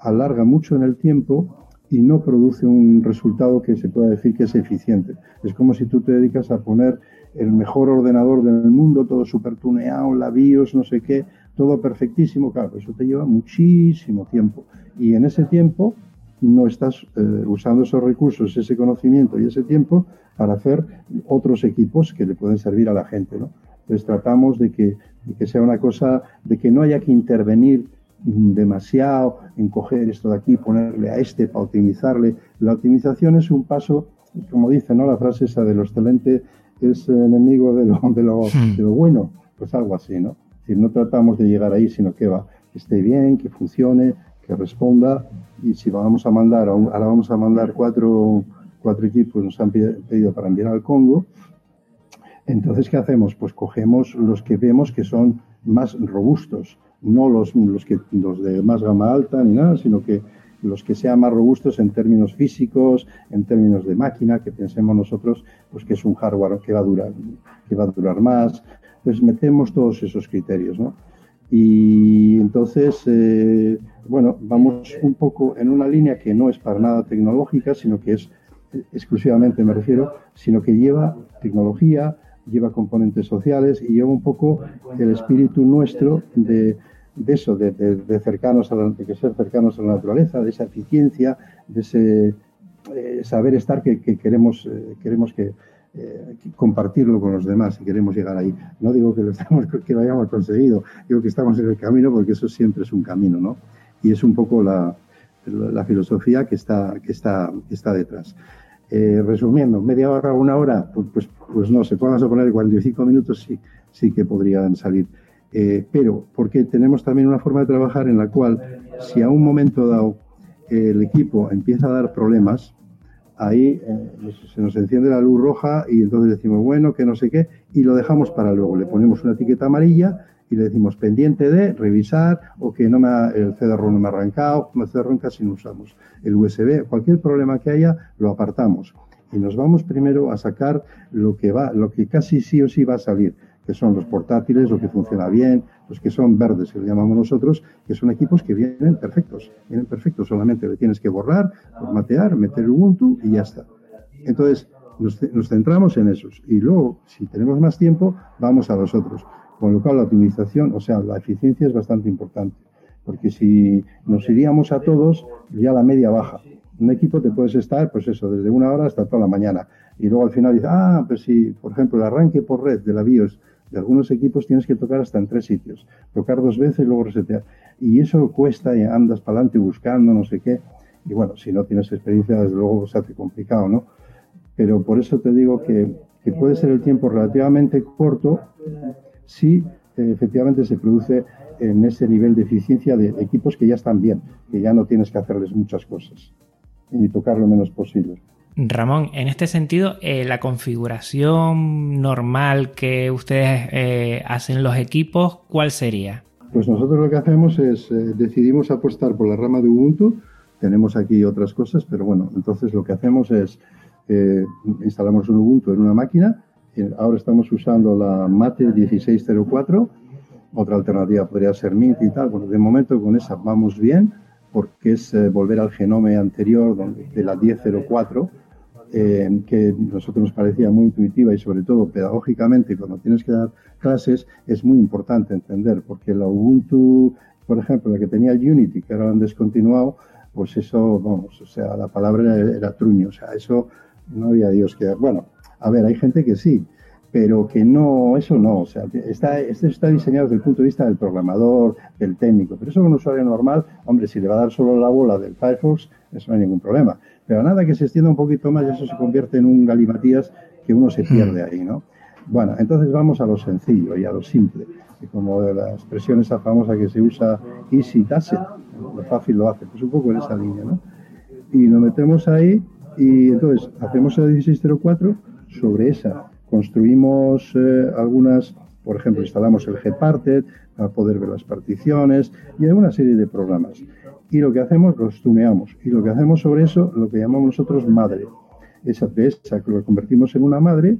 alarga mucho en el tiempo y no produce un resultado que se pueda decir que es eficiente. Es como si tú te dedicas a poner el mejor ordenador del mundo, todo super tuneado, la BIOS, no sé qué, todo perfectísimo. Claro, eso te lleva muchísimo tiempo. Y en ese tiempo no estás eh, usando esos recursos, ese conocimiento y ese tiempo para hacer otros equipos que le pueden servir a la gente. ¿no? Entonces tratamos de que, que sea una cosa, de que no haya que intervenir demasiado en coger esto de aquí, ponerle a este para optimizarle. La optimización es un paso, como dice ¿no? la frase esa de lo excelente es enemigo de lo, de lo, de lo bueno, pues algo así, ¿no? Es decir, no tratamos de llegar ahí, sino que va, que esté bien, que funcione, que responda y si vamos a mandar, ahora vamos a mandar cuatro, cuatro equipos, nos han pedido para enviar al Congo, entonces, ¿qué hacemos? Pues cogemos los que vemos que son más robustos, no los, los, que, los de más gama alta ni nada, sino que los que sean más robustos en términos físicos, en términos de máquina, que pensemos nosotros pues que es un hardware que va a durar, que va a durar más. Entonces metemos todos esos criterios, ¿no? Y entonces, eh, bueno, vamos un poco en una línea que no es para nada tecnológica, sino que es exclusivamente, me refiero, sino que lleva tecnología, lleva componentes sociales y lleva un poco el espíritu nuestro de, eso, de, de, cercanos a la, de ser cercanos a la naturaleza, de esa eficiencia, de ese eh, saber estar que, queremos, eh, queremos que, eh, compartirlo con los demás y queremos llegar ahí. No digo que lo, estamos, hayamos conseguido, digo que estamos en el camino porque eso siempre es un camino, ¿no? Y es un poco la, filosofía que está, que está, detrás. Eh, resumiendo, media hora, una hora, pues, pues, pues no, se pueden poner 45 minutos, sí, sí que podrían salir. Eh, pero porque tenemos también una forma de trabajar en la cual, si a un momento dado el equipo empieza a dar problemas, ahí eh, se nos enciende la luz roja y entonces decimos, bueno, que no sé qué, y lo dejamos para luego. Le ponemos una etiqueta amarilla y le decimos pendiente de revisar o que no me el CDR no me ha arrancado, el CDR casi no usamos. El USB, cualquier problema que haya, lo apartamos. Y nos vamos primero a sacar lo que va, lo que casi sí o sí va a salir, que son los portátiles, lo que funciona bien, los que son verdes, que lo llamamos nosotros, que son equipos que vienen perfectos, vienen perfectos, solamente le tienes que borrar, formatear, meter Ubuntu y ya está. Entonces, nos, nos centramos en esos. Y luego, si tenemos más tiempo, vamos a los otros. Con lo cual la optimización, o sea, la eficiencia es bastante importante. Porque si nos iríamos a todos, ya la media baja. Un equipo te puedes estar, pues eso, desde una hora hasta toda la mañana. Y luego al final dices, ah, pues si, por ejemplo, el arranque por red de la BIOS de algunos equipos tienes que tocar hasta en tres sitios. Tocar dos veces, luego resetear. Y eso cuesta y andas para adelante buscando, no sé qué. Y bueno, si no tienes experiencia, desde luego se hace complicado, ¿no? Pero por eso te digo que, que puede ser el tiempo relativamente corto si eh, efectivamente se produce en ese nivel de eficiencia de equipos que ya están bien, que ya no tienes que hacerles muchas cosas y tocar lo menos posible. Ramón, en este sentido, eh, la configuración normal que ustedes eh, hacen los equipos, ¿cuál sería? Pues nosotros lo que hacemos es, decidimos apostar por la rama de Ubuntu, tenemos aquí otras cosas, pero bueno, entonces lo que hacemos es, instalamos un Ubuntu en una máquina, ahora estamos usando la Mate 1604, otra alternativa podría ser Mint y tal. Bueno, de momento con esa vamos bien, porque es eh, volver al genome anterior de la 1004, eh, que a nosotros nos parecía muy intuitiva y sobre todo pedagógicamente cuando tienes que dar clases es muy importante entender, porque la Ubuntu, por ejemplo, la que tenía Unity, que ahora han descontinuado, pues eso, vamos, o sea, la palabra era truño, o sea, eso no había Dios que... Bueno, a ver, hay gente que sí, pero que no, eso no, o sea, está, está diseñado desde el punto de vista del programador, del técnico, pero eso con un usuario normal, hombre, si le va a dar solo la bola del Firefox, eso no hay ningún problema. Pero nada que se extienda un poquito más, eso se convierte en un galimatías que uno se pierde ahí, ¿no? Bueno, entonces vamos a lo sencillo y a lo simple, y como la expresión esa famosa que se usa, easy does lo fácil lo hace, pues un poco en esa línea, ¿no? Y lo metemos ahí y entonces hacemos el 1604 sobre esa construimos eh, algunas, por ejemplo, instalamos el Gparted para poder ver las particiones y hay una serie de programas. Y lo que hacemos, los tuneamos. Y lo que hacemos sobre eso, lo que llamamos nosotros madre. Esa de esa que lo convertimos en una madre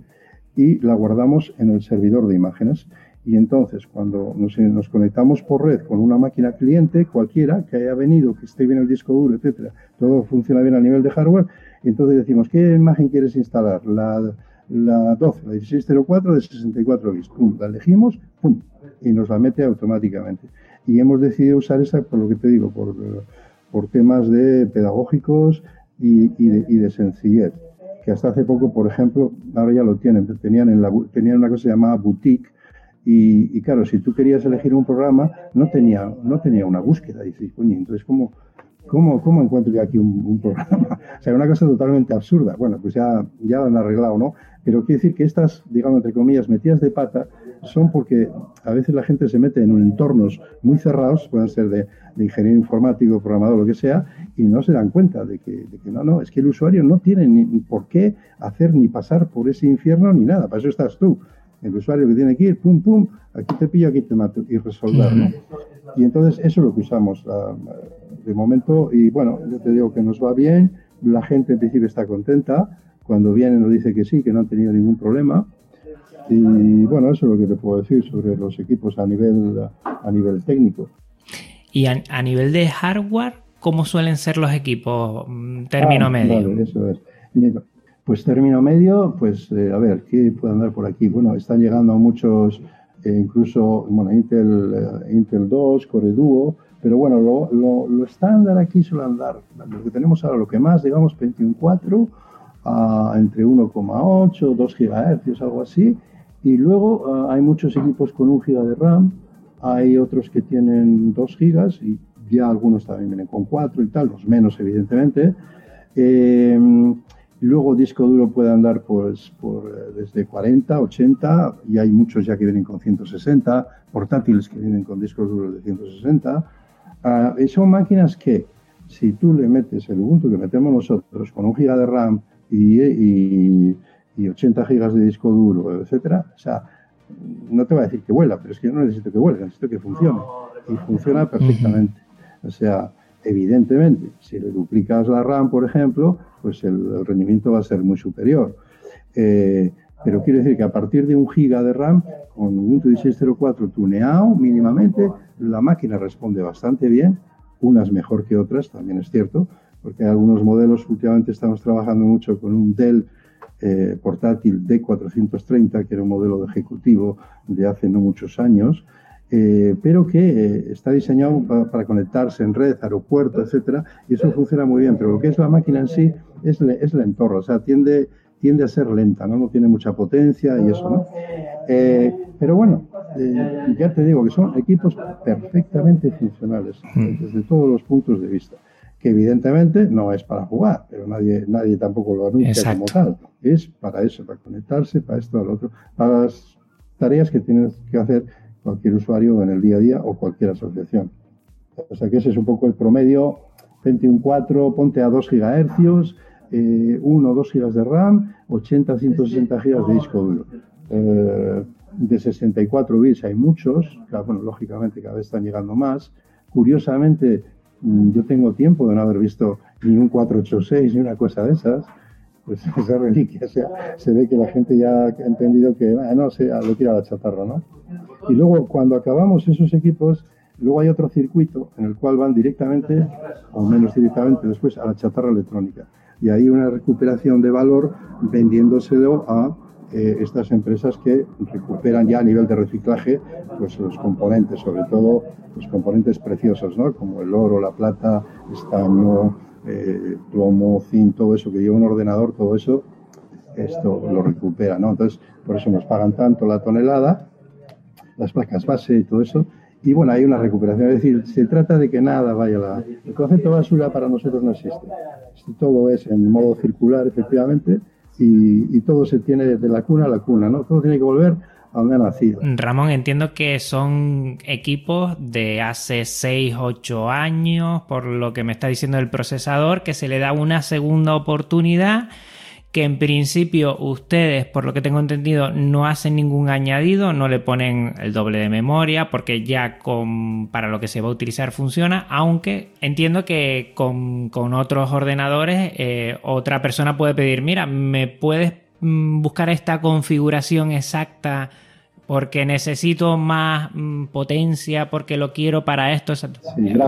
y la guardamos en el servidor de imágenes. Y entonces, cuando nos, conectamos por red con una máquina cliente, cualquiera que haya venido, que esté bien el disco duro, etcétera, todo funciona bien a nivel de hardware, entonces decimos, ¿qué imagen quieres instalar? La, la 12, la 1604 de 64 bits. Pum, la elegimos, pum, y nos la mete automáticamente. Y hemos decidido usar esa, por lo que te digo, por, por temas de pedagógicos y, de, sencillez. Que hasta hace poco, por ejemplo, ahora ya lo tienen, tenían, en la, tenían una cosa llamada boutique, y, claro, si tú querías elegir un programa, no tenía, no tenía una búsqueda. Y dices, coño, entonces, ¿cómo, ¿Cómo, ¿Cómo, encuentro yo aquí un, programa? O sea, una cosa totalmente absurda. Bueno, pues ya, ya lo han arreglado, ¿no? Pero quiere decir que estas, digamos, entre comillas, metidas de pata, son porque a veces la gente se mete en entornos muy cerrados, pueden ser de, ingeniero informático, programador, lo que sea, y no se dan cuenta de que, de que no, no, es que el usuario no tiene ni por qué hacer ni pasar por ese infierno ni nada. Para eso estás tú el usuario que tiene que ir, pum, pum, aquí te pillo, aquí te mato, y resolver, ¿no? Y entonces eso es lo que usamos de momento, y bueno, yo te digo que nos va bien, la gente en principio está contenta, cuando viene nos dice que sí, que no han tenido ningún problema, y bueno, eso es lo que te puedo decir sobre los equipos a nivel, a nivel técnico. Y a, nivel de hardware, ¿cómo suelen ser los equipos? Mm, término ah, medio. Vale, eso es. Pues término medio, pues eh, a ver, ¿qué puede andar por aquí? Bueno, están llegando muchos, eh, incluso, bueno, Intel, eh, Intel 2, Core Duo, pero bueno, lo, lo, estándar aquí suele andar, lo que tenemos ahora, lo que más, digamos, Pentium 4, a entre 1,8, 2 GHz, algo así, y luego hay muchos equipos con 1 GB de RAM, hay otros que tienen 2 GB y ya algunos también vienen con 4 y tal, los menos evidentemente. Eh, Luego disco duro puede andar pues, por, eh, desde 40, 80 y hay muchos ya que vienen con 160, portátiles que vienen con discos duros de 160. Ah, son máquinas que si tú le metes el Ubuntu que metemos nosotros con un giga de RAM y, y, y 80 gigas de disco duro, etcétera, o sea, no te va a decir que vuela, pero es que yo no necesito que vuele, necesito que funcione. Y funciona perfectamente. O sea, evidentemente, si le duplicas la RAM, por ejemplo, pues el, rendimiento va a ser muy superior. Eh, pero quiere decir que a partir de un giga de RAM, con Ubuntu 16.04 tuneado mínimamente, la máquina responde bastante bien, unas mejor que otras, también es cierto, porque hay algunos modelos, últimamente estamos trabajando mucho con un Dell eh, portátil D430, que era un modelo de ejecutivo de hace no muchos años, eh, pero que eh, está diseñado para, conectarse en red, aeropuerto, etcétera, y eso funciona muy bien. Pero lo que es la máquina en sí es, es lentorra, o sea, tiende, tiende a ser lenta, ¿no? no tiene mucha potencia y eso, ¿no? pero bueno, ya te digo que son equipos perfectamente funcionales hmm. desde todos los puntos de vista que evidentemente no es para jugar, pero nadie, nadie tampoco lo anuncia como tal. Es para eso, para conectarse, para esto, lo otro, para las tareas que tiene que hacer cualquier usuario en el día a día o cualquier asociación. O sea que ese es un poco el promedio, 21.4, ponte a 2 GHz, eh, 1 o 2 GB de RAM, 80 160 GB de disco duro. Eh, de 64 bits hay muchos, bueno, lógicamente cada vez están llegando más. Curiosamente, Mm, yo tengo tiempo de no haber visto ni un 486 ni una cosa de esas, pues esa reliquia, o sea, se ve que la gente ya ha entendido que, bueno, no sé, lo tira a la chatarra, ¿no? Y luego, cuando acabamos esos equipos, luego hay otro circuito en el cual van directamente, o menos directamente después, a la chatarra electrónica. Y hay una recuperación de valor vendiéndoselo a eh, estas empresas que recuperan ya a nivel de reciclaje pues los componentes, sobre todo los componentes preciosos, ¿no? como el oro, la plata, estaño, eh, plomo, zinc, todo eso que lleva un ordenador, todo eso, esto lo recupera. ¿no? Entonces, por eso nos pagan tanto la tonelada, las placas base y todo eso. Y bueno, hay una recuperación, es decir, se trata de que nada vaya la... El concepto basura para nosotros no existe. Todo es en modo circular, efectivamente, y, todo se tiene de la cuna a la cuna, ¿no? Todo tiene que volver a donde ha nacido. Ramón, entiendo que son equipos de hace 6, 8 años, por lo que me está diciendo el procesador, que se le da una segunda oportunidad que en principio ustedes, por lo que tengo entendido, no hacen ningún añadido, no le ponen el doble de memoria, porque ya con, para lo que se va a utilizar funciona, aunque entiendo que con, otros ordenadores eh, otra persona puede pedir, mira, ¿me puedes mm, buscar esta configuración exacta? Porque necesito más mm, potencia, porque lo quiero para esto. Sí,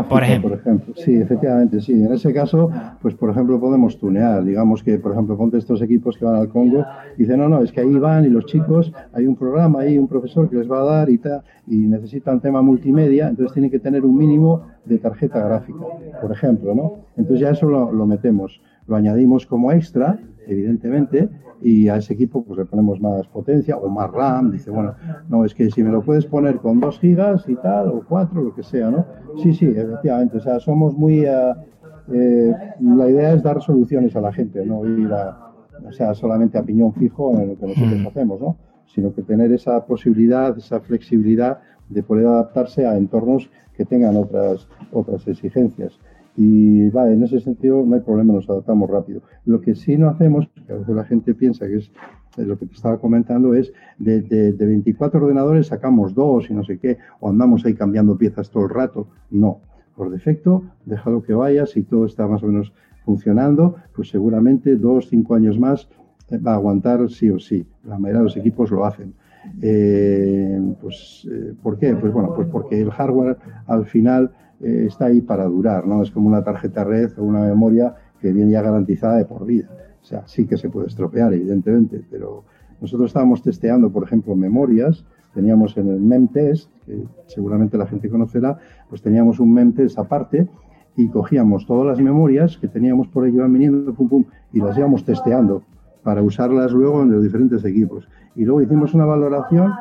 por, ejemplo. Sí, efectivamente, sí. En ese caso, pues por ejemplo, podemos tunear. Digamos que, por ejemplo, ponte estos equipos que van al Congo y dicen, no, no, es que ahí van y los chicos, hay un programa ahí, un profesor que les va a dar y tal, y necesitan tema multimedia, entonces tienen que tener un mínimo de tarjeta gráfica, por ejemplo, ¿no? Entonces ya eso lo, lo metemos, lo añadimos como extra, evidentemente, y a ese equipo pues le ponemos más potencia o más RAM. Dice, bueno, no, es que si me lo puedes poner con 2 gigas y tal, o 4, lo que sea, ¿no? Sí, sí, efectivamente. O sea, somos muy... Eh, la idea es dar soluciones a la gente, no ir a, o sea, solamente a piñón fijo en lo que nosotros mm. hacemos, ¿no? Sino que tener esa posibilidad, esa flexibilidad de poder adaptarse a entornos que tengan otras, otras exigencias. Y vale, en ese sentido no hay problema, nos adaptamos rápido. Lo que sí no hacemos, que a veces la gente piensa que es lo que te estaba comentando, es de, de, 24 ordenadores sacamos dos y no sé qué, o andamos ahí cambiando piezas todo el rato. No, por defecto, déjalo que vaya, si todo está más o menos funcionando, pues seguramente dos, cinco años más eh, va a aguantar sí o sí. La mayoría de los equipos lo hacen. Eh, pues, eh, ¿Por qué? Pues bueno, pues porque el hardware al final eh, está ahí para durar, ¿no? Es como una tarjeta red o una memoria que viene ya garantizada de por vida. O sea, sí que se puede estropear, evidentemente, pero nosotros estábamos testeando, por ejemplo, memorias. Teníamos en el memtest, que seguramente la gente conocerá, pues teníamos un memtest aparte y cogíamos todas las memorias que teníamos por ahí, iban viniendo, pum, pum, y las íbamos testeando para usarlas luego en los diferentes equipos. Y luego hicimos una valoración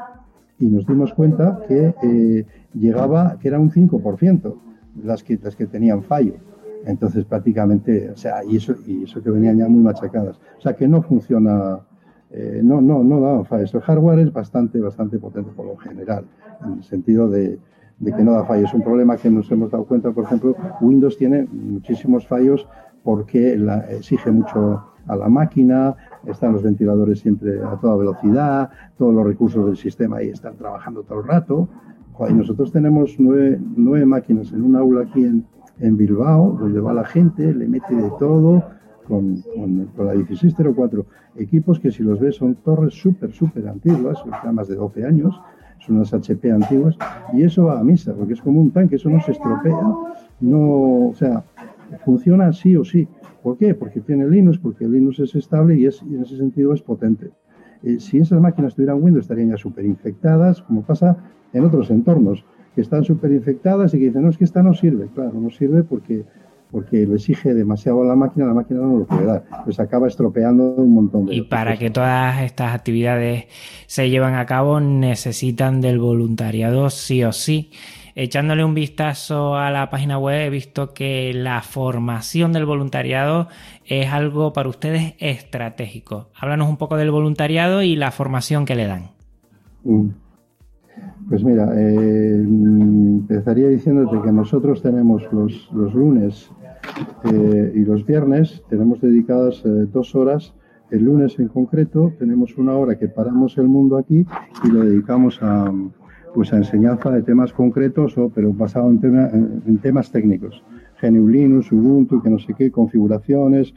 y nos dimos cuenta que eh, llegaba, que era un 5% las que, las que tenían fallo. Entonces prácticamente, o sea, y eso, y eso que venían ya muy machacadas. O sea, que no funciona, eh, no, no, no daban fallos. El hardware es bastante, bastante potente por lo general, en el sentido de, de que no da fallos. Es un problema que nos hemos dado cuenta, por ejemplo, Windows tiene muchísimos fallos porque la, exige mucho a la máquina, están los ventiladores siempre a toda velocidad, todos los recursos del sistema ahí están trabajando todo el rato. Y nosotros tenemos nueve, nueve máquinas en un aula aquí en, en, Bilbao, donde va la gente, le mete de todo, con, con, con, la 1604. Equipos que si los ves son torres súper, súper antiguas, ya más de 12 años, son unas HP antiguas, y eso va a misa, porque es como un tanque, eso no se estropea, no, o sea, funciona sí o sí. ¿Por qué? Porque tiene Linux, porque Linux es estable y, es, y en ese sentido es potente. Eh, si esas máquinas tuvieran Windows estarían ya súper infectadas, como pasa en otros entornos, que están súper infectadas y que dicen, no, es que esta no sirve. Claro, no sirve porque, porque lo exige demasiado a la máquina, la máquina no lo puede dar. Pues acaba estropeando un montón de... Y para que todas estas actividades se lleven a cabo necesitan del voluntariado sí o sí. Echándole un vistazo a la página web he visto que la formación del voluntariado es algo para ustedes estratégico. Háblanos un poco del voluntariado y la formación que le dan. Mm. Pues mira, eh, empezaría diciéndote que nosotros tenemos los, los lunes eh, y los viernes, tenemos dedicadas eh, dos horas. El lunes en concreto tenemos una hora que paramos el mundo aquí y lo dedicamos a, pues a enseñanza de temas concretos, o, pero basado en, tema, en, temas técnicos. GNU Linux, Ubuntu, que no sé qué, configuraciones.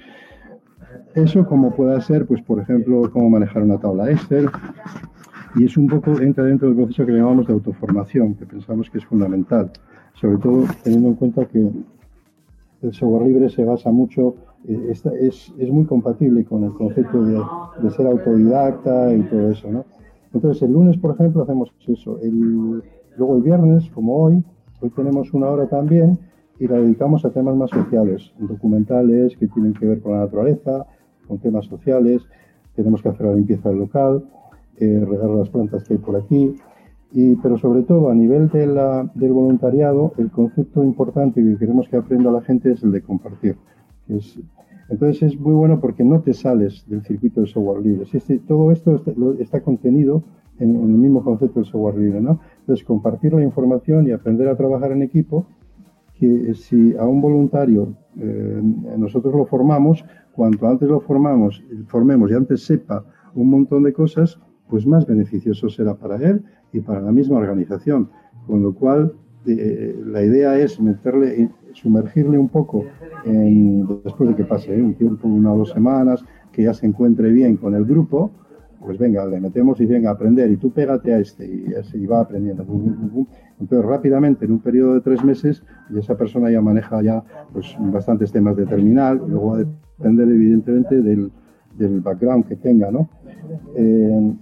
Eso como pueda ser, pues por ejemplo, cómo manejar una tabla Excel. Y es un poco, entra dentro del proceso que llamamos de autoformación, que pensamos que es fundamental. Sobre todo teniendo en cuenta que el software libre se basa mucho, eh, es, es, muy compatible con el concepto de ser autodidacta y todo eso, ¿no? Entonces, el lunes, por ejemplo, hacemos eso. El, luego el viernes, como hoy, hoy tenemos una hora también y la dedicamos a temas más sociales, documentales que tienen que ver con la naturaleza, con temas sociales. Tenemos que hacer la limpieza del local, eh, regar las plantas que hay por aquí. Y, pero sobre todo a nivel del voluntariado, el concepto importante que queremos que aprenda la gente es el de compartir. Entonces es muy bueno porque no te sales del circuito del software libre. Si todo esto está, está contenido en, en, el mismo concepto del software libre. ¿no? Entonces compartir la información y aprender a trabajar en equipo, que si a un voluntario eh, nosotros lo formamos, cuanto antes lo formamos, formemos y antes sepa un montón de cosas, pues más beneficioso será para él y para la misma organización. Con lo cual, eh, la idea es meterle, sumergirle un poco en, después de que pase un tiempo, una o dos semanas, que ya se encuentre bien con el grupo, pues venga, le metemos y venga a aprender y tú pégate a este y así va aprendiendo. Entonces rápidamente, en un periodo de tres meses, y esa persona ya maneja ya pues, bastantes temas de terminal, y luego va a depender evidentemente del, del background que tenga, ¿no? Eh,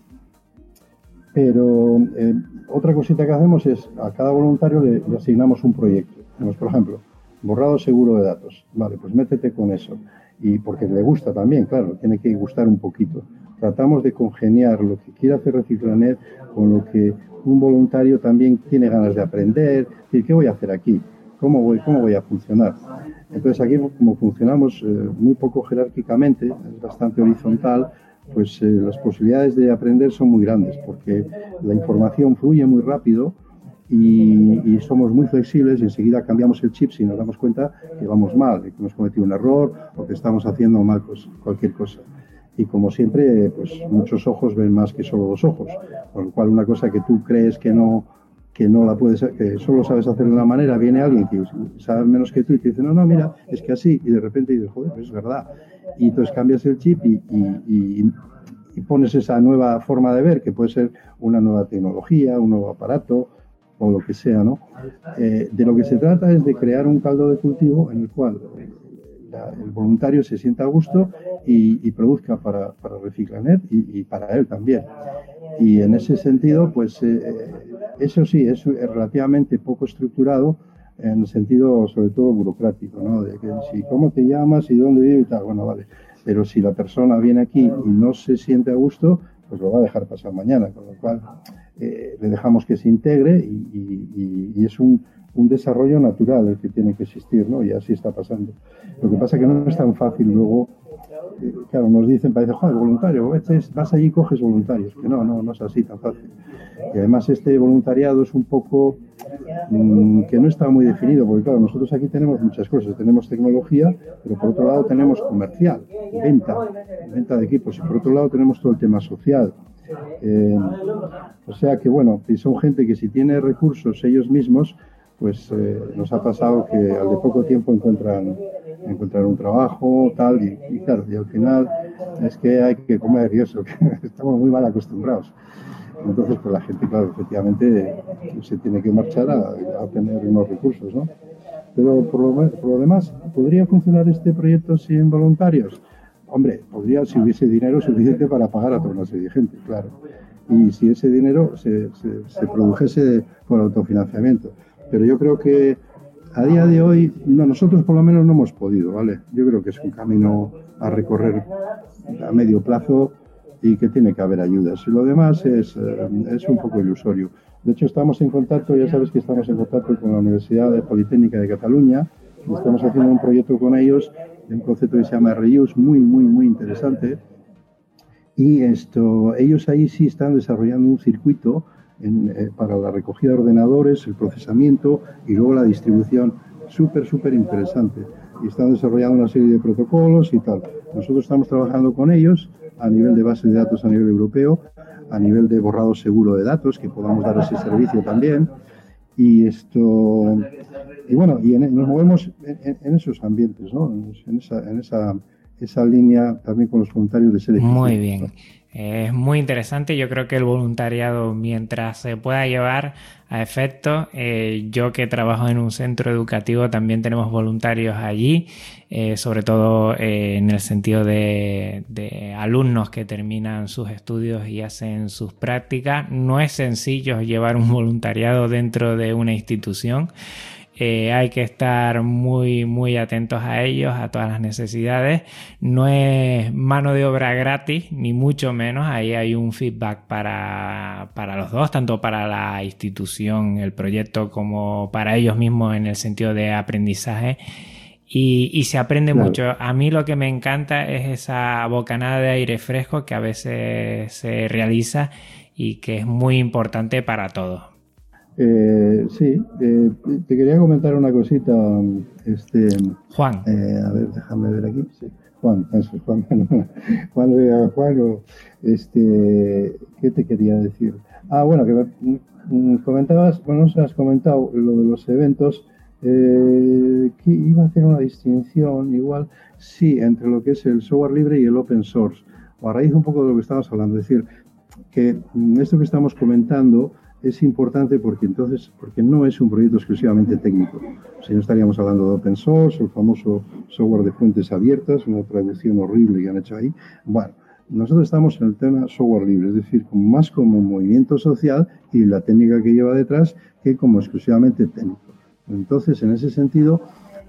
pero eh, otra cosita que hacemos es a cada voluntario le, le asignamos un proyecto. por ejemplo, borrado seguro de datos. Vale, pues métete con eso. Y porque le gusta también, claro, tiene que gustar un poquito. Tratamos de congeniar lo que quiere hacer Reciclanet con lo que un voluntario también tiene ganas de aprender. Decir, ¿qué voy a hacer aquí? ¿Cómo voy, cómo voy a funcionar? Entonces aquí, como funcionamos eh, muy poco jerárquicamente, es bastante horizontal, pues eh, las posibilidades de aprender son muy grandes, porque la información fluye muy rápido y, somos muy flexibles y enseguida cambiamos el chip si nos damos cuenta que vamos mal, que hemos cometido un error o que estamos haciendo mal pues, cualquier cosa. Y como siempre, pues muchos ojos ven más que solo dos ojos, con lo cual una cosa que tú crees que no que no la puedes, que solo sabes hacer de una manera, viene alguien que sabe menos que tú y te dice, no, no, mira, es que así, y de repente dices, joder, pues es verdad. Y entonces cambias el chip y, y, y pones esa nueva forma de ver, que puede ser una nueva tecnología, un nuevo aparato, o lo que sea, ¿no? Eh, de lo que se trata es de crear un caldo de cultivo en el cual la, el voluntario se sienta a gusto y, y produzca para, para y, y, para él también. Y en ese sentido, pues eh, eso sí, es relativamente poco estructurado en el sentido sobre todo burocrático, ¿no? De que si cómo te llamas y dónde vives y tal, bueno, vale. Pero si la persona viene aquí y no se siente a gusto, pues lo va a dejar pasar mañana, con lo cual eh, le dejamos que se integre y, es un, desarrollo natural el que tiene que existir, ¿no? Y así está pasando. Lo que pasa es que no es tan fácil luego claro, nos dicen, parece, joder, voluntario, vas allí y coges voluntarios. Que no, no, no es así tan fácil. Y además este voluntariado es un poco mm, que no está muy definido, porque claro, nosotros aquí tenemos muchas cosas, tenemos tecnología, pero por otro lado tenemos comercial, venta, venta de equipos, y por otro lado tenemos todo el tema social. Eh, o sea que bueno, son gente que si tiene recursos ellos mismos, pues eh, nos ha pasado que al de poco tiempo encuentran, un trabajo, tal, y, claro, y al final es que hay que comer y eso, que estamos muy mal acostumbrados. Entonces, pues la gente, claro, efectivamente se tiene que marchar a, a tener unos recursos, ¿no? Pero por lo, por lo, demás, ¿podría funcionar este proyecto sin voluntarios? Hombre, podría si hubiese dinero suficiente para pagar a toda una serie de gente, claro. Y si ese dinero se, se, se produjese por autofinanciamiento. Pero yo creo que a día de hoy, no, nosotros por lo menos no hemos podido, ¿vale? Yo creo que es un camino a recorrer a medio plazo y que tiene que haber ayudas. Y lo demás es, eh, es un poco ilusorio. De hecho, estamos en contacto, ya sabes que estamos en contacto con la Universidad Politécnica de Cataluña, estamos haciendo un proyecto con ellos de un concepto que se llama Reuse, muy, muy, muy interesante. Y esto, ellos ahí sí están desarrollando un circuito eh, para la recogida de ordenadores, el procesamiento y luego la distribución. Súper, súper interesante. Y están desarrollando una serie de protocolos y tal. Nosotros estamos trabajando con ellos a nivel de base de datos a nivel europeo, a nivel de borrado seguro de datos, que podamos dar ese servicio también. Y esto, y bueno, y nos movemos en, esos ambientes, ¿no? En esa, en esa, esa línea también con los voluntarios de selección. Muy bien. Es muy interesante. Yo creo que el voluntariado, mientras se pueda llevar a efecto, eh, yo que trabajo en un centro educativo, también tenemos voluntarios allí, eh, sobre todo eh, en el sentido de, de, alumnos que terminan sus estudios y hacen sus prácticas. No es sencillo llevar un voluntariado dentro de una institución. Eh, hay que estar muy, muy atentos a ellos, a todas las necesidades. No es mano de obra gratis, ni mucho menos. Ahí hay un feedback para, para los dos, tanto para la institución, el proyecto, como para ellos mismos en el sentido de aprendizaje. Y, y, se aprende mucho. A mí lo que me encanta es esa bocanada de aire fresco que a veces se realiza y que es muy importante para todos. Eh, sí, eh, te quería comentar una cosita. Este, Juan. Eh, a ver, déjame ver aquí. Sí. Juan, eso, Juan. Juan, Juan, este, ¿qué te quería decir? Ah, bueno, que me, comentabas, bueno, nos has comentado lo de los eventos, eh, que iba a hacer una distinción igual, sí, entre lo que es el software libre y el open source, o a raíz un poco de lo que estabas hablando, es decir, que esto que estamos comentando, es importante porque entonces, porque no es un proyecto exclusivamente técnico. Si no estaríamos hablando de open source, el famoso software de fuentes abiertas, una traducción horrible que han hecho ahí. Bueno, nosotros estamos en el tema software libre, es decir, más como movimiento social y la técnica que lleva detrás que como exclusivamente técnico. Entonces, en ese sentido,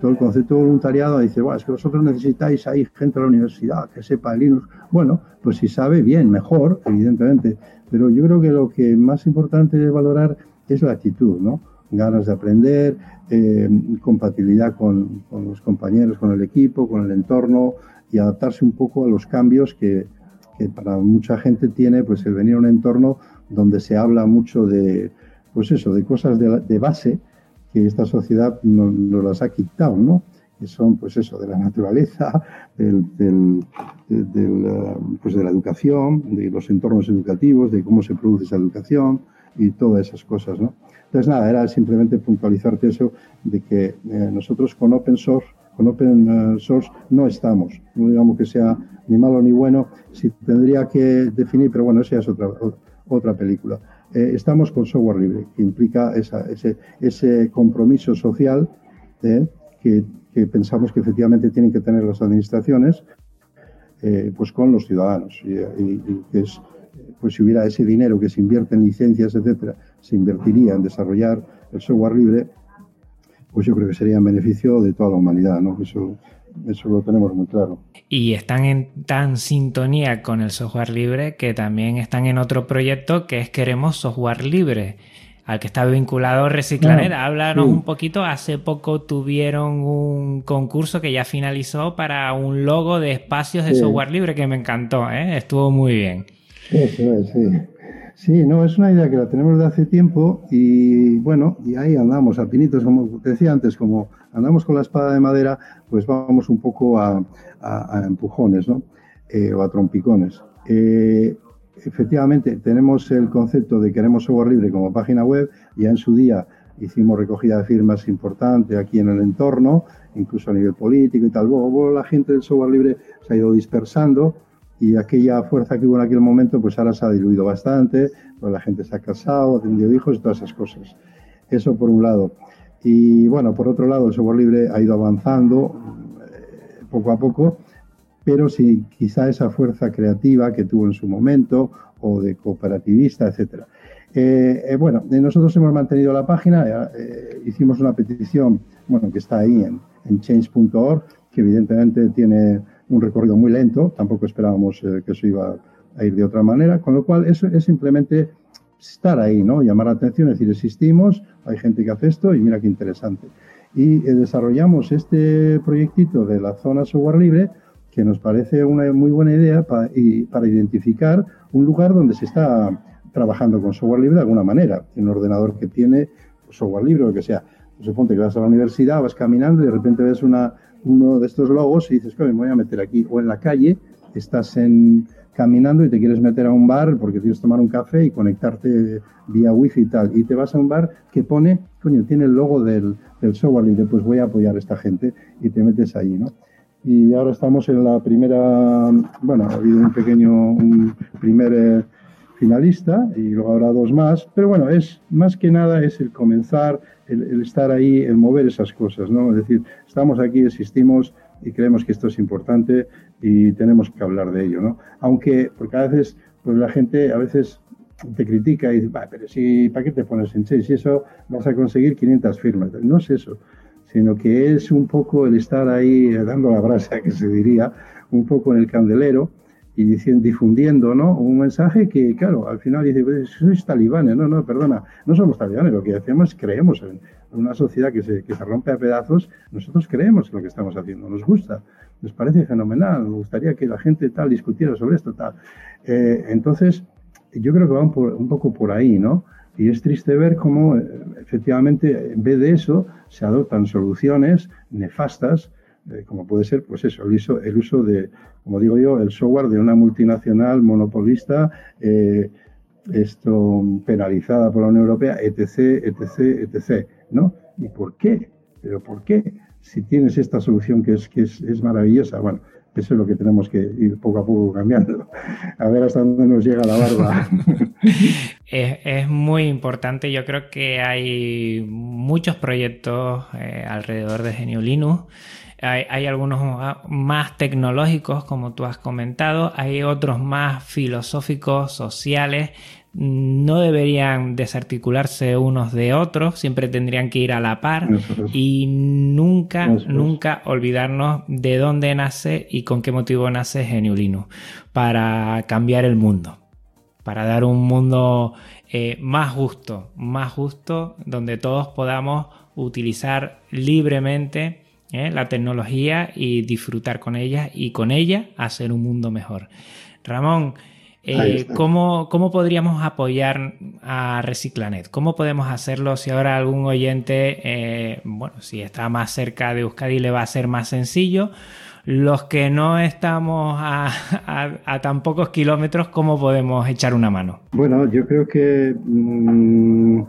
todo el concepto de voluntariado dice, bueno, es que vosotros necesitáis ahí gente a la universidad que sepa Linux. Bueno, pues si sabe bien, mejor, evidentemente, pero yo creo que lo que más importante de valorar es la actitud, ¿no? Ganas de aprender, eh, compatibilidad con, los compañeros, con el equipo, con el entorno y adaptarse un poco a los cambios que, para mucha gente tiene pues el venir a un entorno donde se habla mucho de, pues eso, de cosas de, base que esta sociedad nos, nos las ha quitado, ¿no? que son, pues eso, de la naturaleza, del, del, eh, pues de la educación, de los entornos educativos, de cómo se produce esa educación y todas esas cosas, ¿no? Entonces, nada, era simplemente puntualizarte eso de que eh, nosotros con open source, con open eh, source no estamos, no digamos que sea ni malo ni bueno, si tendría que definir, pero bueno, esa es otra, otra película. Estamos con software libre, que implica esa, ese, ese compromiso social que que pensamos que efectivamente tienen que tener las administraciones eh, pues con los ciudadanos. Y, que es pues si hubiera ese dinero que se invierte en licencias etcétera se invertiría en desarrollar el software libre pues yo creo que sería en beneficio de toda la humanidad no eso eso lo tenemos muy claro. Y están en tan sintonía con el software libre que también están en otro proyecto que es Queremos Software Libre al que está vinculado Reciclanet. Háblanos un poquito. Hace poco tuvieron un concurso que ya finalizó para un logo de espacios de software libre que me encantó. ¿eh? Estuvo muy bien. Eso es, sí. Sí, no, es una idea que la tenemos de hace tiempo y bueno, y ahí andamos a pinitos, como te decía antes, como andamos con la espada de madera, pues vamos un poco a, empujones, ¿no? Eh, o a trompicones. Eh, efectivamente, tenemos el concepto de queremos software libre como página web, ya en su día hicimos recogida de firmas importante aquí en el entorno, incluso a nivel político y tal. Luego la gente del software libre se ha ido dispersando y aquella fuerza que hubo en aquel momento, pues ahora se ha diluido bastante, pues la gente se ha casado, ha tenido hijos y todas esas cosas. Eso por un lado. Y bueno, por otro lado, el software libre ha ido avanzando eh, poco a poco, pero sí, quizá esa fuerza creativa que tuvo en su momento, o de cooperativista, etcétera. Eh, eh, bueno, nosotros hemos mantenido la página, hicimos una petición, bueno, que está ahí en, en change.org, que evidentemente tiene un recorrido muy lento, tampoco esperábamos que eso iba a ir de otra manera, con lo cual eso es simplemente estar ahí, ¿no? Llamar la atención, decir, existimos, hay gente que hace esto y mira qué interesante. Y eh, desarrollamos este proyectito de la zona software libre que nos parece una muy buena idea para, identificar un lugar donde se está trabajando con software libre de alguna manera. Un ordenador que tiene software libre o lo que sea. Pues suponte que vas a la universidad, vas caminando y de repente ves una, uno de estos logos y dices, me voy a meter aquí. O en la calle, estás en, caminando y te quieres meter a un bar porque quieres tomar un café y conectarte vía wifi y tal. Y te vas a un bar que pone, coño, tiene el logo del, del software libre, pues voy a apoyar a esta gente y te metes ahí, ¿no? Y ahora estamos en la primera, bueno, ha habido un pequeño, un primer eh, finalista y luego habrá dos más, pero bueno, es más que nada es el comenzar, el, estar ahí, el mover esas cosas, ¿no? Es decir, estamos aquí, existimos y creemos que esto es importante y tenemos que hablar de ello, ¿no? Aunque, porque a veces, pues la gente a veces te critica y dice, pero si, ¿para qué te pones en Che? Si eso vas a conseguir 500 firmas. No es eso, sino que es un poco el estar ahí dando la brasa, que se diría, un poco en el candelero y difundiendo ¿no? un mensaje que, claro, al final dice, pues, sois talibanes, no, no, perdona, no somos talibanes, lo que hacemos es creemos en una sociedad que se, que se rompe a pedazos, nosotros creemos en lo que estamos haciendo, nos gusta, nos parece fenomenal, nos gustaría que la gente tal discutiera sobre esto, tal. Eh, entonces, yo creo que va un, poco por ahí, ¿no? Y es triste ver cómo, eh, efectivamente, en vez de eso, se adoptan soluciones nefastas, eh, como puede ser, pues eso, el uso, el uso de, como digo yo, el software de una multinacional monopolista, esto penalizada por la Unión Europea, etc., etc., etc., ¿no? ¿Y por qué? ¿Pero por qué? Si tienes esta solución que es, que es, es maravillosa, bueno, eso es lo que tenemos que ir poco a poco cambiando. A ver hasta dónde nos llega la barba. es, es, muy importante. Yo creo que hay muchos proyectos eh, alrededor de Genio Linux hay, algunos más tecnológicos, como tú has comentado, hay otros más filosóficos, sociales, no deberían desarticularse unos de otros, siempre tendrían que ir a la par y nunca, nunca olvidarnos de dónde nace y con qué motivo nace Geniulino, para cambiar el mundo, para dar un mundo eh, más justo, más justo, donde todos podamos utilizar libremente ¿eh? la tecnología y disfrutar con ella y con ella hacer un mundo mejor. Ramón, eh, ¿cómo, podríamos apoyar a Reciclanet? ¿Cómo podemos hacerlo si ahora algún oyente, eh, bueno, si está más cerca de Euskadi le va a ser más sencillo? Los que no estamos a, tan pocos kilómetros, ¿cómo podemos echar una mano? Bueno, yo creo que... Mm,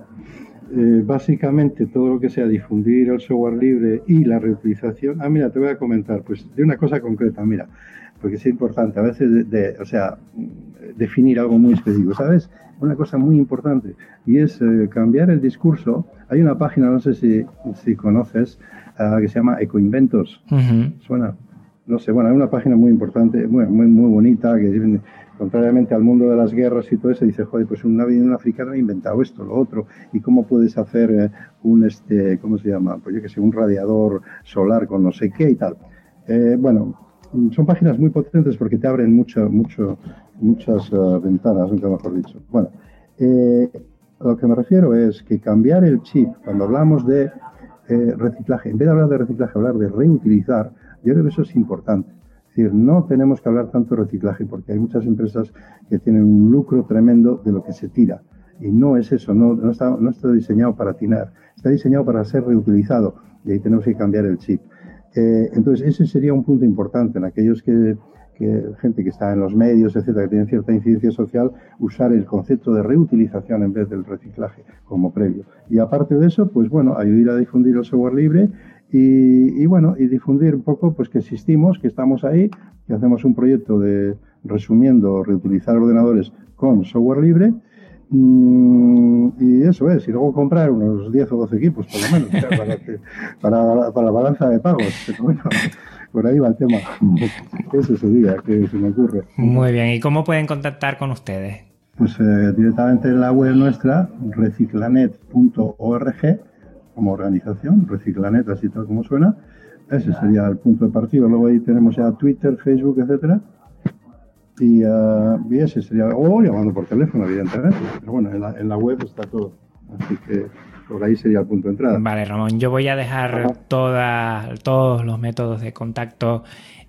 eh, básicamente todo lo que sea difundir el software libre y la reutilización. Ah, mira, te voy a comentar, pues de una cosa concreta, mira, porque es importante a veces, de, o sea, definir algo muy específico, ¿sabes? Una cosa muy importante y es eh, cambiar el discurso. Hay una página, no sé si, si conoces, uh, que se llama Ecoinventos. Suena, no sé, bueno, hay una página muy importante, muy, muy, muy bonita, que contrariamente al mundo de las guerras y todo eso, dice, joder, pues un, un africano ha inventado esto, lo otro, y cómo puedes hacer eh, un, este, ¿cómo se llama? Pues yo que sé, un radiador solar con no sé qué y tal. Eh, bueno, son páginas muy potentes porque te abren mucho, muchas uh, ventanas, nunca mejor dicho. Bueno, eh, a lo que me refiero es que cambiar el chip, cuando hablamos de eh, reciclaje, en vez de hablar de reciclaje, hablar de reutilizar, yo creo que eso es importante. Es decir, no tenemos que hablar tanto de reciclaje porque hay muchas empresas que tienen un lucro tremendo de lo que se tira. Y no es eso, no, no, está, no está diseñado para tinar, está diseñado para ser reutilizado. Y ahí tenemos que cambiar el chip. Eh, entonces, ese sería un punto importante en aquellos que, gente que está en los medios, etcétera, que tienen cierta incidencia social, usar el concepto de reutilización en vez del reciclaje como previo. Y aparte de eso, pues bueno, ayudar a difundir el software libre y, y, bueno, y difundir un poco pues que existimos, que estamos ahí, que hacemos un proyecto de resumiendo reutilizar ordenadores con software libre y eso es, y luego comprar unos 10 o 12 equipos, por lo menos, para, para, la balanza de pagos. bueno, por ahí va el tema. Eso sería que se me ocurre. Muy bien, ¿y cómo pueden contactar con ustedes? Pues eh, directamente en la web nuestra, reciclanet.org, como organización, reciclanet, así tal como suena. Ese sería el punto de partida. Luego ahí tenemos ya Twitter, Facebook, etcétera y, uh, ese sería, o llamando por teléfono, evidentemente, pero bueno, en la, en la, web está todo, así que por ahí sería el punto de entrada. Vale, Ramón, yo voy a dejar toda, todos los métodos de contacto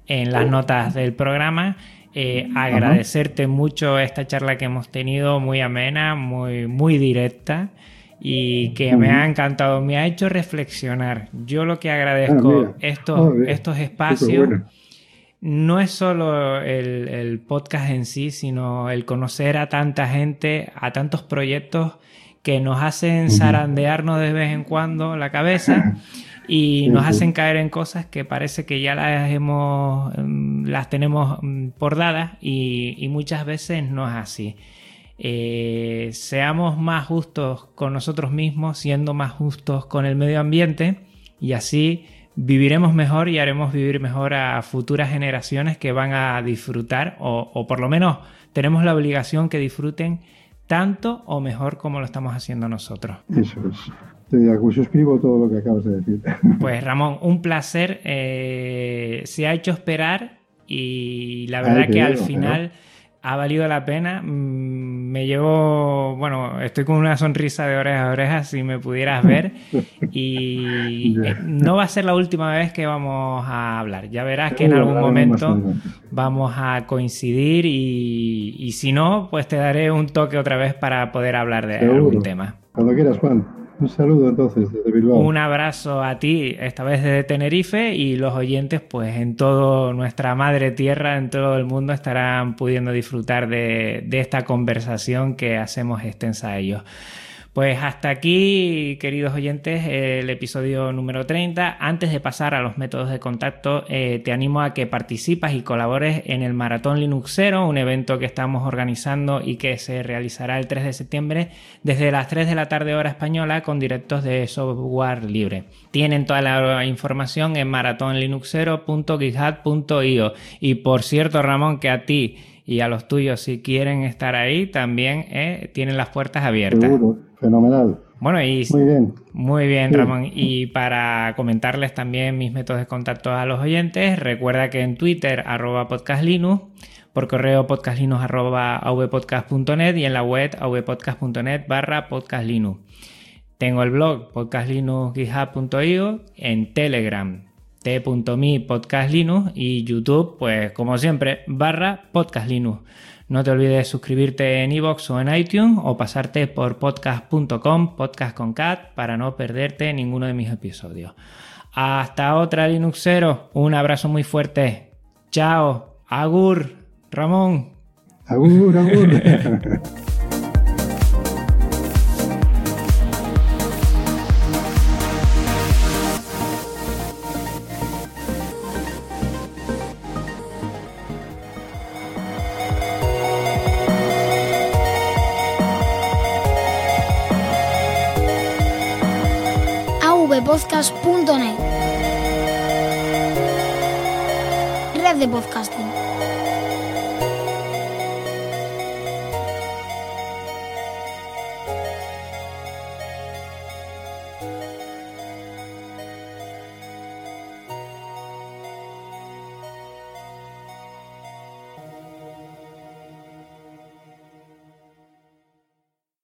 en las notas del programa. Eh, agradecerte mucho esta charla que hemos tenido, muy amena, muy, muy directa y que me ha encantado, me ha hecho reflexionar. Yo lo que agradezco ah, estos, oh, estos espacios no es solo el, podcast en sí, sino el conocer a tanta gente, a tantos proyectos que nos hacen zarandearnos de vez en cuando la cabeza y nos hacen caer en cosas que parece que ya las hemos mm, las tenemos mm, por dadas y, muchas veces no es así. Eh, seamos más justos con nosotros mismos, siendo más justos con el medio ambiente y así viviremos mejor y haremos vivir mejor a futuras generaciones que van a disfrutar o, por lo menos tenemos la obligación que disfruten tanto o mejor como lo estamos haciendo nosotros. Eso es. Te suscribo todo lo que acabas de decir. Pues Ramón, un placer. Eh, se ha hecho esperar y la verdad que al final ha valido la pena. Mm, me llevo, bueno, estoy con una sonrisa de oreja a oreja si me pudieras ver. Y no va a ser la última vez que vamos a hablar. Ya verás que en algún momento vamos a coincidir y, si no, pues te daré un toque otra vez para poder hablar de algún tema. Cuando quieras, Juan. Un saludo entonces desde Bilbao. Un abrazo a ti, esta vez desde Tenerife, y los oyentes, pues en toda nuestra madre tierra, en todo el mundo, estarán pudiendo disfrutar de, de esta conversación que hacemos extensa a ellos. Pues hasta aquí, queridos oyentes, el episodio número 30. Antes de pasar a los métodos de contacto, eh, te animo a que participas y colabores en el Maratón Linuxero, un evento que estamos organizando y que se realizará el 3 de septiembre desde las 3 de la tarde hora española con directos de software libre. Tienen toda la información en maratonlinuxero.github.io. Y por cierto, Ramón, que a ti y a los tuyos, si quieren estar ahí, también eh, tienen las puertas abiertas. Fenomenal. Bueno, y muy bien, muy bien Ramón. Y para comentarles también mis métodos de contacto a los oyentes, recuerda que en Twitter, arroba podcastlinux, por correo podcastlinux arroba avpodcast.net y en la web avpodcast.net barra podcastlinux. Tengo el blog podcastlinuxgithub.io, en Telegram t.me podcastlinux y YouTube, pues como siempre, barra podcastlinux. No te olvides suscribirte en iVoox o en iTunes o pasarte por podcast.com, podcast con cat, para no perderte ninguno de mis episodios. Hasta otra Linuxero, un abrazo muy fuerte. Chao, Agur, Ramón. Agur, agur. podcast.net. Red de podcasting.